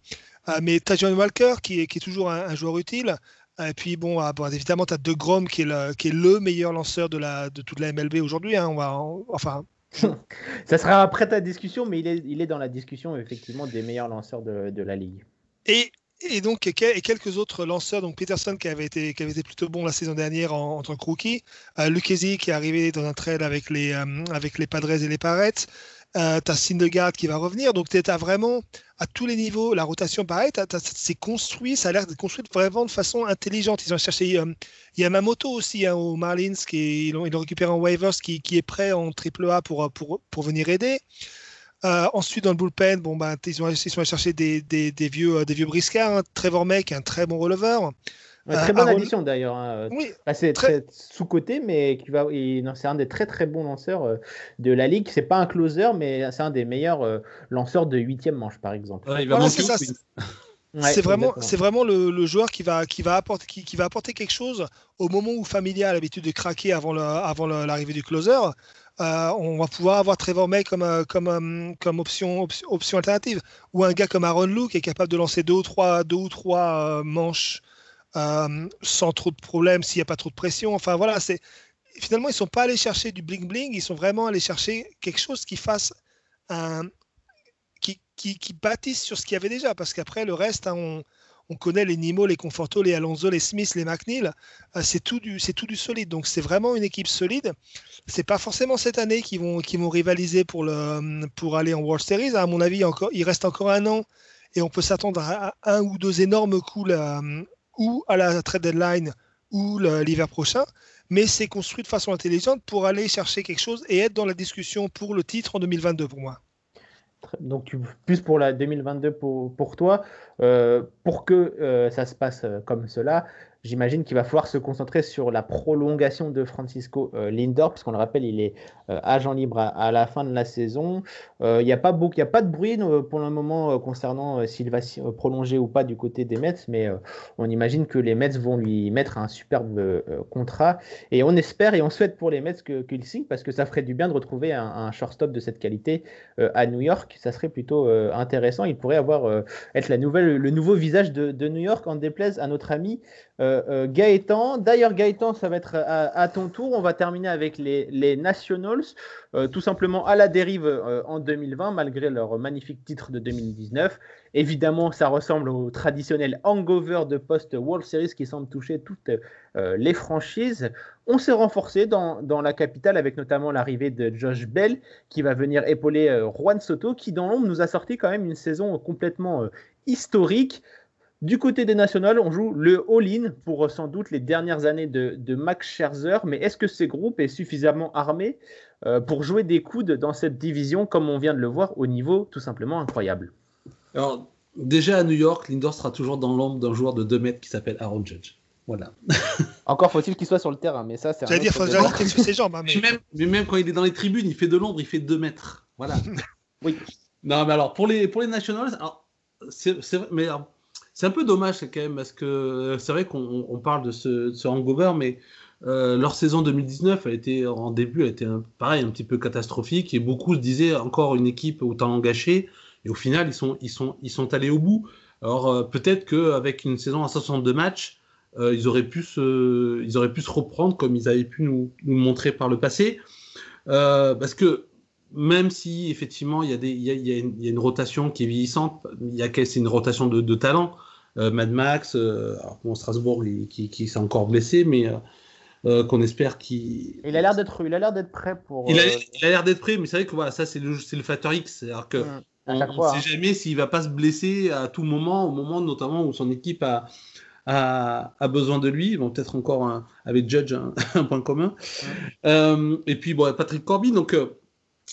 mais tu as John Walker, qui est, qui est toujours un, joueur utile. Et puis bon, ah, évidemment, tu as De Grom qui est, le, qui est le meilleur lanceur de, la, de toute la MLB aujourd'hui. Hein. On va, enfin, (laughs) ça sera après ta discussion, mais il est, dans la discussion effectivement des meilleurs lanceurs de, la ligue. Et et donc et quelques autres lanceurs, donc Peterson qui avait été, qui avait été plutôt bon la saison dernière en, tant que rookie, euh, qui est arrivé dans un trade avec les, euh, avec les Padres et les Parettes, euh, tu as Syndergaard qui va revenir, donc tu as vraiment à tous les niveaux la rotation pareil, c'est construit, ça a l'air d'être construit vraiment de façon intelligente. Ils ont cherché euh, Yamamoto aussi hein, aux Marlins, qui ils l'ont récupéré en waivers, qui, qui, est prêt en triple A pour, pour, pour venir aider. Euh, ensuite, dans le bullpen, bon, bah, ils, ont, ils sont allés chercher des, des, vieux, euh, des vieux briscards. Hein. Trevor Meck, un très bon releveur. Très bonne addition d'ailleurs. Hein. Oui, c'est très, sous-côté, mais qui va, c'est un des très très bons lanceurs de la ligue. C'est pas un closer, mais c'est un des meilleurs lanceurs de huitième manche, par exemple. il va c'est, (laughs) c'est vraiment, c'est vraiment le, le, joueur qui va, qui va apporter, qui, qui, va apporter quelque chose au moment où Familia a l'habitude de craquer avant, le, avant l'arrivée du closer. Euh, on va pouvoir avoir Trevor May comme, euh, comme, euh, comme option, option, alternative. Ou un gars comme Aaron Lou qui est capable de lancer deux ou trois, deux ou trois manches sans trop de problèmes s'il n'y a pas trop de pression. Enfin voilà, c'est finalement ils ne sont pas allés chercher du bling bling, ils sont vraiment allés chercher quelque chose qui fasse un, qui, qui, qui bâtisse sur ce qu'il y avait déjà. Parce qu'après le reste, hein, on, on connaît les Nimo, les Conforto, les Alonso, les Smith, les McNeil. Euh, c'est tout du, c'est tout du solide. Donc c'est vraiment une équipe solide. C'est pas forcément cette année qu'ils vont, qui vont rivaliser pour le, pour aller en World Series. À mon avis, encore, il reste encore un an et on peut s'attendre à un ou deux énormes coups ou à la trade deadline ou l'hiver prochain. Mais c'est construit de façon intelligente pour aller chercher quelque chose et être dans la discussion pour le titre en 2022 pour moi donc plus pour la 2022 pour, pour toi, euh, pour que euh, ça se passe euh, comme cela, J'imagine qu'il va falloir se concentrer sur la prolongation de Francisco euh, Lindor, puisqu'on le rappelle, il est euh, agent libre à, la fin de la saison. Euh, il n'y a, pas a pas de bruit pour le moment concernant s'il va prolonger ou pas du côté des Mets, mais on imagine que les Mets vont lui mettre un superbe contrat. Et on espère et on souhaite pour les Mets qu'il signe, parce que ça ferait du bien de retrouver un, shortstop de cette qualité à New York. Ça serait plutôt intéressant. Il pourrait avoir être la nouvelle, le nouveau visage de, de New York, en déplaise à notre ami. Euh, euh, Gaëtan. D'ailleurs, Gaëtan, ça va être à, ton tour. On va terminer avec les, Nationals, euh, tout simplement à la dérive en 2020, malgré leur magnifique titre de 2019. Évidemment, ça ressemble au traditionnel hangover de post-World Series qui semble toucher toutes les franchises. On s'est renforcé dans, la capitale avec notamment l'arrivée de Josh Bell qui va venir épauler Juan Soto qui, dans l'ombre, nous a sorti quand même une saison complètement historique. Du côté des Nationals, on joue le all-in pour euh, sans doute les dernières années de, Max Scherzer, mais est-ce que ces groupes est suffisamment armé euh, pour jouer des coudes dans cette division comme on vient de le voir au niveau tout simplement incroyable? Alors déjà à New York, Lindor sera toujours dans l'ombre d'un joueur de 2 mètres qui s'appelle Aaron Judge. Voilà. (laughs) Encore faut-il qu'il soit sur le terrain, mais ça c'est. J'allais dire, faut qu'il sur ses jambes. Hein, mais... Mais, même, quand il est dans les tribunes, il fait de l'ombre, il fait 2 mètres. Voilà. oui. Non, mais alors pour les pour les Nationals, c'est mais c'est un peu dommage quand même parce que euh, c'est vrai qu'on parle de ce, hangover, mais euh, leur saison 2019 a été en début a été pareil un petit peu catastrophique et beaucoup se disaient encore une équipe au talent et au final ils sont ils sont ils sont allés au bout. Alors euh, peut-être qu'avec une saison à 62 matchs ils auraient pu se ils auraient pu se reprendre comme ils avaient pu nous, nous montrer par le passé parce que même si effectivement il y a des il y a, il y a, une, rotation qui est vieillissante il y a c'est une rotation de, de talent euh, Mad Max, euh, bon, Strasbourg qui, qui s'est encore blessé, mais euh, qu'on espère qu'il. Il a l'air d'être, il a l'air d'être prêt pour. Il a, l'air d'être prêt, mais c'est vrai que voilà, ça c'est le, c'est le facteur X, c'est-à-dire que mmh, on ne sait hein. jamais s'il va pas se blesser à tout moment, au moment notamment où son équipe a, a, a besoin de lui. Ils vont peut-être encore avec Judge (laughs) un, point commun. Et puis bon, Patrick Corbin, donc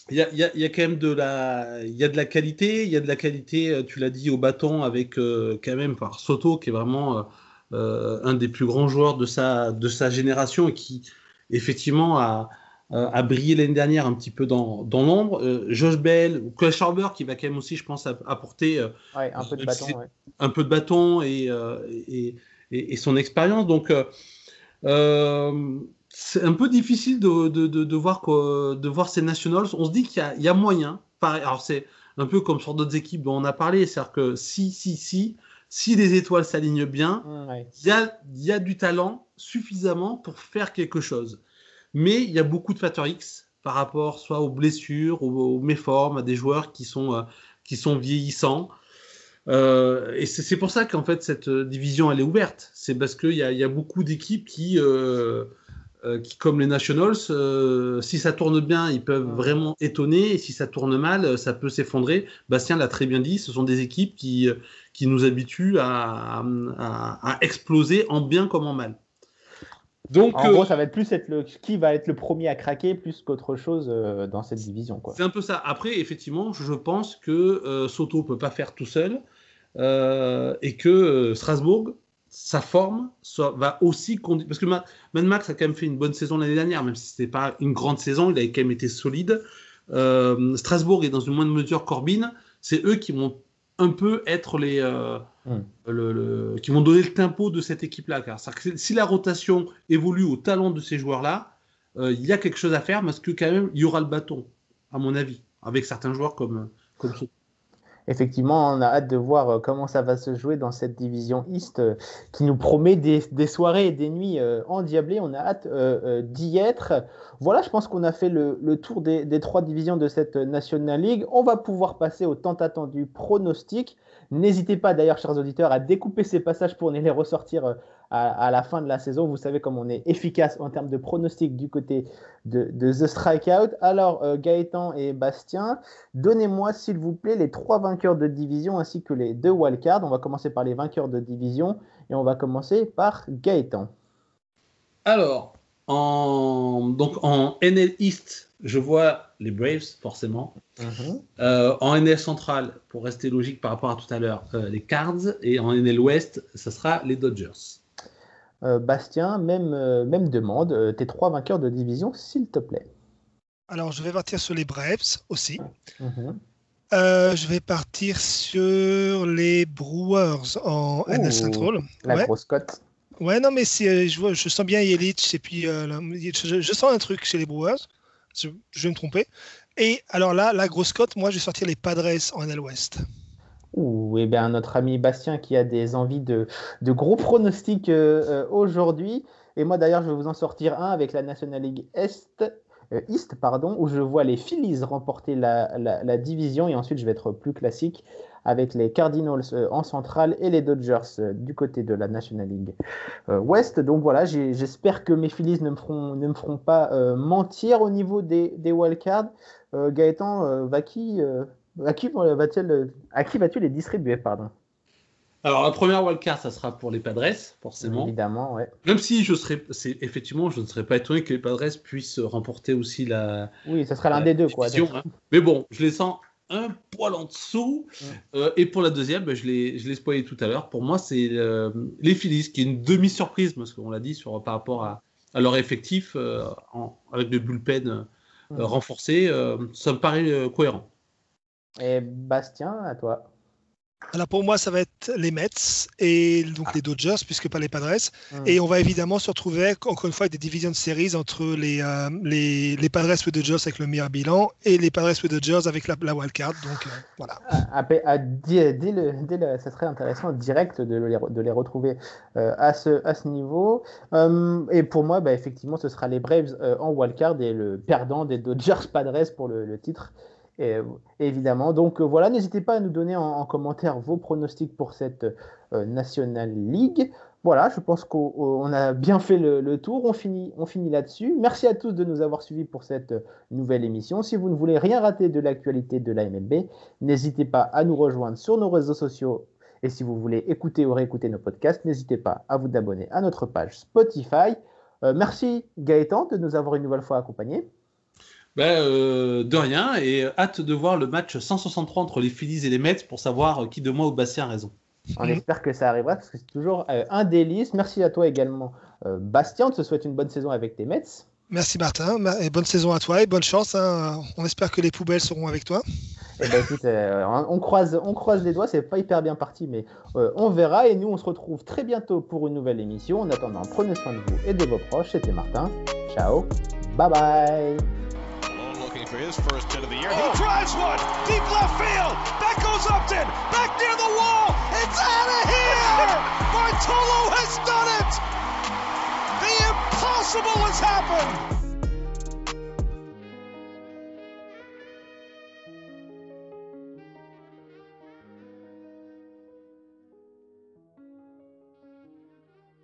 il y a, y, y a, quand même de la, il y a de la qualité, il y a de la qualité, euh, tu l'as dit, au bâton avec euh, quand même par Soto qui est vraiment euh, un des plus grands joueurs de sa, de sa génération et qui effectivement a, a brillé l'année dernière un petit peu dans, dans l'ombre. Josh Bell ou Clash Harbour qui va quand même aussi, je pense, apporter ouais, un, peu de bâton, ouais. un peu de bâton et, et, et, et son expérience. Donc c'est un peu difficile de, de, de, de, voir, de voir ces nationals. On se dit qu'il y, y, a moyen. Pareil, alors c'est un peu comme sur d'autres équipes dont on a parlé. C'est-à-dire que si, si, si, si les étoiles s'alignent bien, il y, a, y a du talent suffisamment pour faire quelque chose. Mais il y a beaucoup de facteurs X par rapport soit aux blessures, aux, méformes, à des joueurs qui sont, euh, qui sont vieillissants. Euh, et c'est pour ça qu'en fait cette division elle est ouverte. C'est parce qu'il y, y, a beaucoup d'équipes qui, euh, euh, qui, comme les Nationals, euh, si ça tourne bien, ils peuvent vraiment étonner. Et si ça tourne mal, ça peut s'effondrer. Bastien l'a très bien dit. Ce sont des équipes qui, qui nous habituent à, à, à exploser en bien comme en mal. Donc, en gros, ça va être plus être le, qui va être le premier à craquer plus qu'autre chose euh, dans cette division. C'est un peu ça. Après, effectivement, je pense que euh, Soto peut pas faire tout seul euh, et que Strasbourg, sa forme soit, va aussi parce que Mad Max a quand même fait une bonne saison l'année dernière, même si c'était pas une grande saison, il a quand même été solide. Strasbourg est dans une moindre mesure Corbin, c'est eux qui vont un peu être les euh, mm. le, le, qui vont donner le tempo de cette équipe-là. Car si la rotation évolue au talent de ces joueurs-là, euh, il y a quelque chose à faire parce que quand même il y aura le bâton, à mon avis, avec certains joueurs comme comme (sighs) effectivement, on a hâte de voir euh, comment ça va se jouer dans cette division East euh, qui nous promet des, soirées et des nuits euh, endiablées. On a hâte d'y être. Voilà, je pense qu'on a fait le, tour des, des, trois divisions de cette National League. On va pouvoir passer au tant attendu pronostic. N'hésitez pas d'ailleurs, chers auditeurs, à découper ces passages pour les ressortir à, la fin de la saison. Vous savez comme on est efficace en termes de pronostics du côté de, The Strikeout. Alors, euh, Gaëtan et Bastien, donnez-moi s'il vous plaît les trois vainqueurs de division ainsi que les deux wildcards. On va commencer par les vainqueurs de division et on va commencer par Gaëtan. Alors, en, donc en NL East, je vois les Braves, forcément. Mhm. Euh, en NL central, pour rester logique par rapport à tout à l'heure, euh, les Cards. Et en NL ouest, ce sera les Dodgers. Euh, Bastien, même, même demande. tes trois vainqueurs de division, s'il te plaît. Alors, je vais partir sur les Braves aussi. Mhm. je vais partir sur les Brewers en NL Central. La grosse cote. Ouais, non, mais je, vois, je sens bien Yelich et puis je, je, sens un truc chez les Brewers je, vais me tromper. Et alors là, la grosse cote, moi, je vais sortir les Padres en NL West. Ouh, et eh bien notre ami Bastien qui a des envies de, gros pronostics euh, euh, aujourd'hui. Et moi d'ailleurs, je vais vous en sortir un avec la National League euh, East, pardon, où je vois les Phillies remporter la, division. Et ensuite, je vais être plus classique avec les Cardinals en centrale et les Dodgers du côté de la National League West. Donc voilà, j'espère que mes Phillies ne me feront, pas mentir au niveau des, des wildcards. Gaëtan, va qui, à qui vas-tu les distribuer pardon? Alors la première wildcard, ça sera pour les Padres, forcément. Évidemment, ouais. Même si je serais, c'est effectivement, je ne serais pas étonné que les Padres puissent remporter aussi la. Oui, ça sera l'un des deux, quoi. Hein. Mais bon, je les sens un poil en dessous. Euh, et pour la deuxième, ben, je l'ai, je l'ai spoilé tout à l'heure. Pour moi, c'est euh, les Phillies, qui est une demi-surprise, parce qu'on l'a dit sur, par rapport à, à leur effectif, euh, avec le bullpen renforcé. ça me paraît cohérent. Et Bastien, à toi. Alors pour moi, ça va être les Mets et donc les Dodgers, puisque pas les Padres. Hmm. Et on va évidemment se retrouver encore une fois avec des divisions de séries entre les, euh, les, les, Padres et Dodgers avec le meilleur bilan et les Padres et Dodgers avec la, la wildcard. Donc euh, voilà. À, à, dès, le, ça serait intéressant direct de les, de les retrouver euh, à, ce, à ce niveau. et pour moi, bah, effectivement, ce sera les Braves en wildcard et le perdant des Dodgers Padres pour le, le titre. Et, évidemment. Donc euh, voilà, n'hésitez pas à nous donner en, commentaire vos pronostics pour cette euh, National League. Voilà, je pense qu'on a bien fait le, tour. On finit, là-dessus. Merci à tous de nous avoir suivis pour cette euh, nouvelle émission. Si vous ne voulez rien rater de l'actualité de la MLB, n'hésitez pas à nous rejoindre sur nos réseaux sociaux. Et si vous voulez écouter ou réécouter nos podcasts, n'hésitez pas à vous abonner à notre page Spotify. merci Gaëtan de nous avoir une nouvelle fois accompagnés. Ben, euh, de rien et hâte de voir le match 163 entre les Phillies et les Mets pour savoir qui de moi ou Bastien a raison. On espère que ça arrivera parce que c'est toujours euh, un délice. Merci à toi également, euh, Bastien. On te souhaite une bonne saison avec tes Mets. Merci Martin et bonne saison à toi et bonne chance. Hein. On espère que les poubelles seront avec toi. Eh ben, écoute, on, croise, on croise les doigts, c'est pas hyper bien parti, mais on verra. Et nous, on se retrouve très bientôt pour une nouvelle émission. En attendant, prenez soin de vous et de vos proches. C'était Martin. Ciao. Bye bye. For his first hit of the year. Oh. He drives one deep left field. That goes Upton. Back near the wall. It's out of here. Bartolo has done it. The impossible has happened.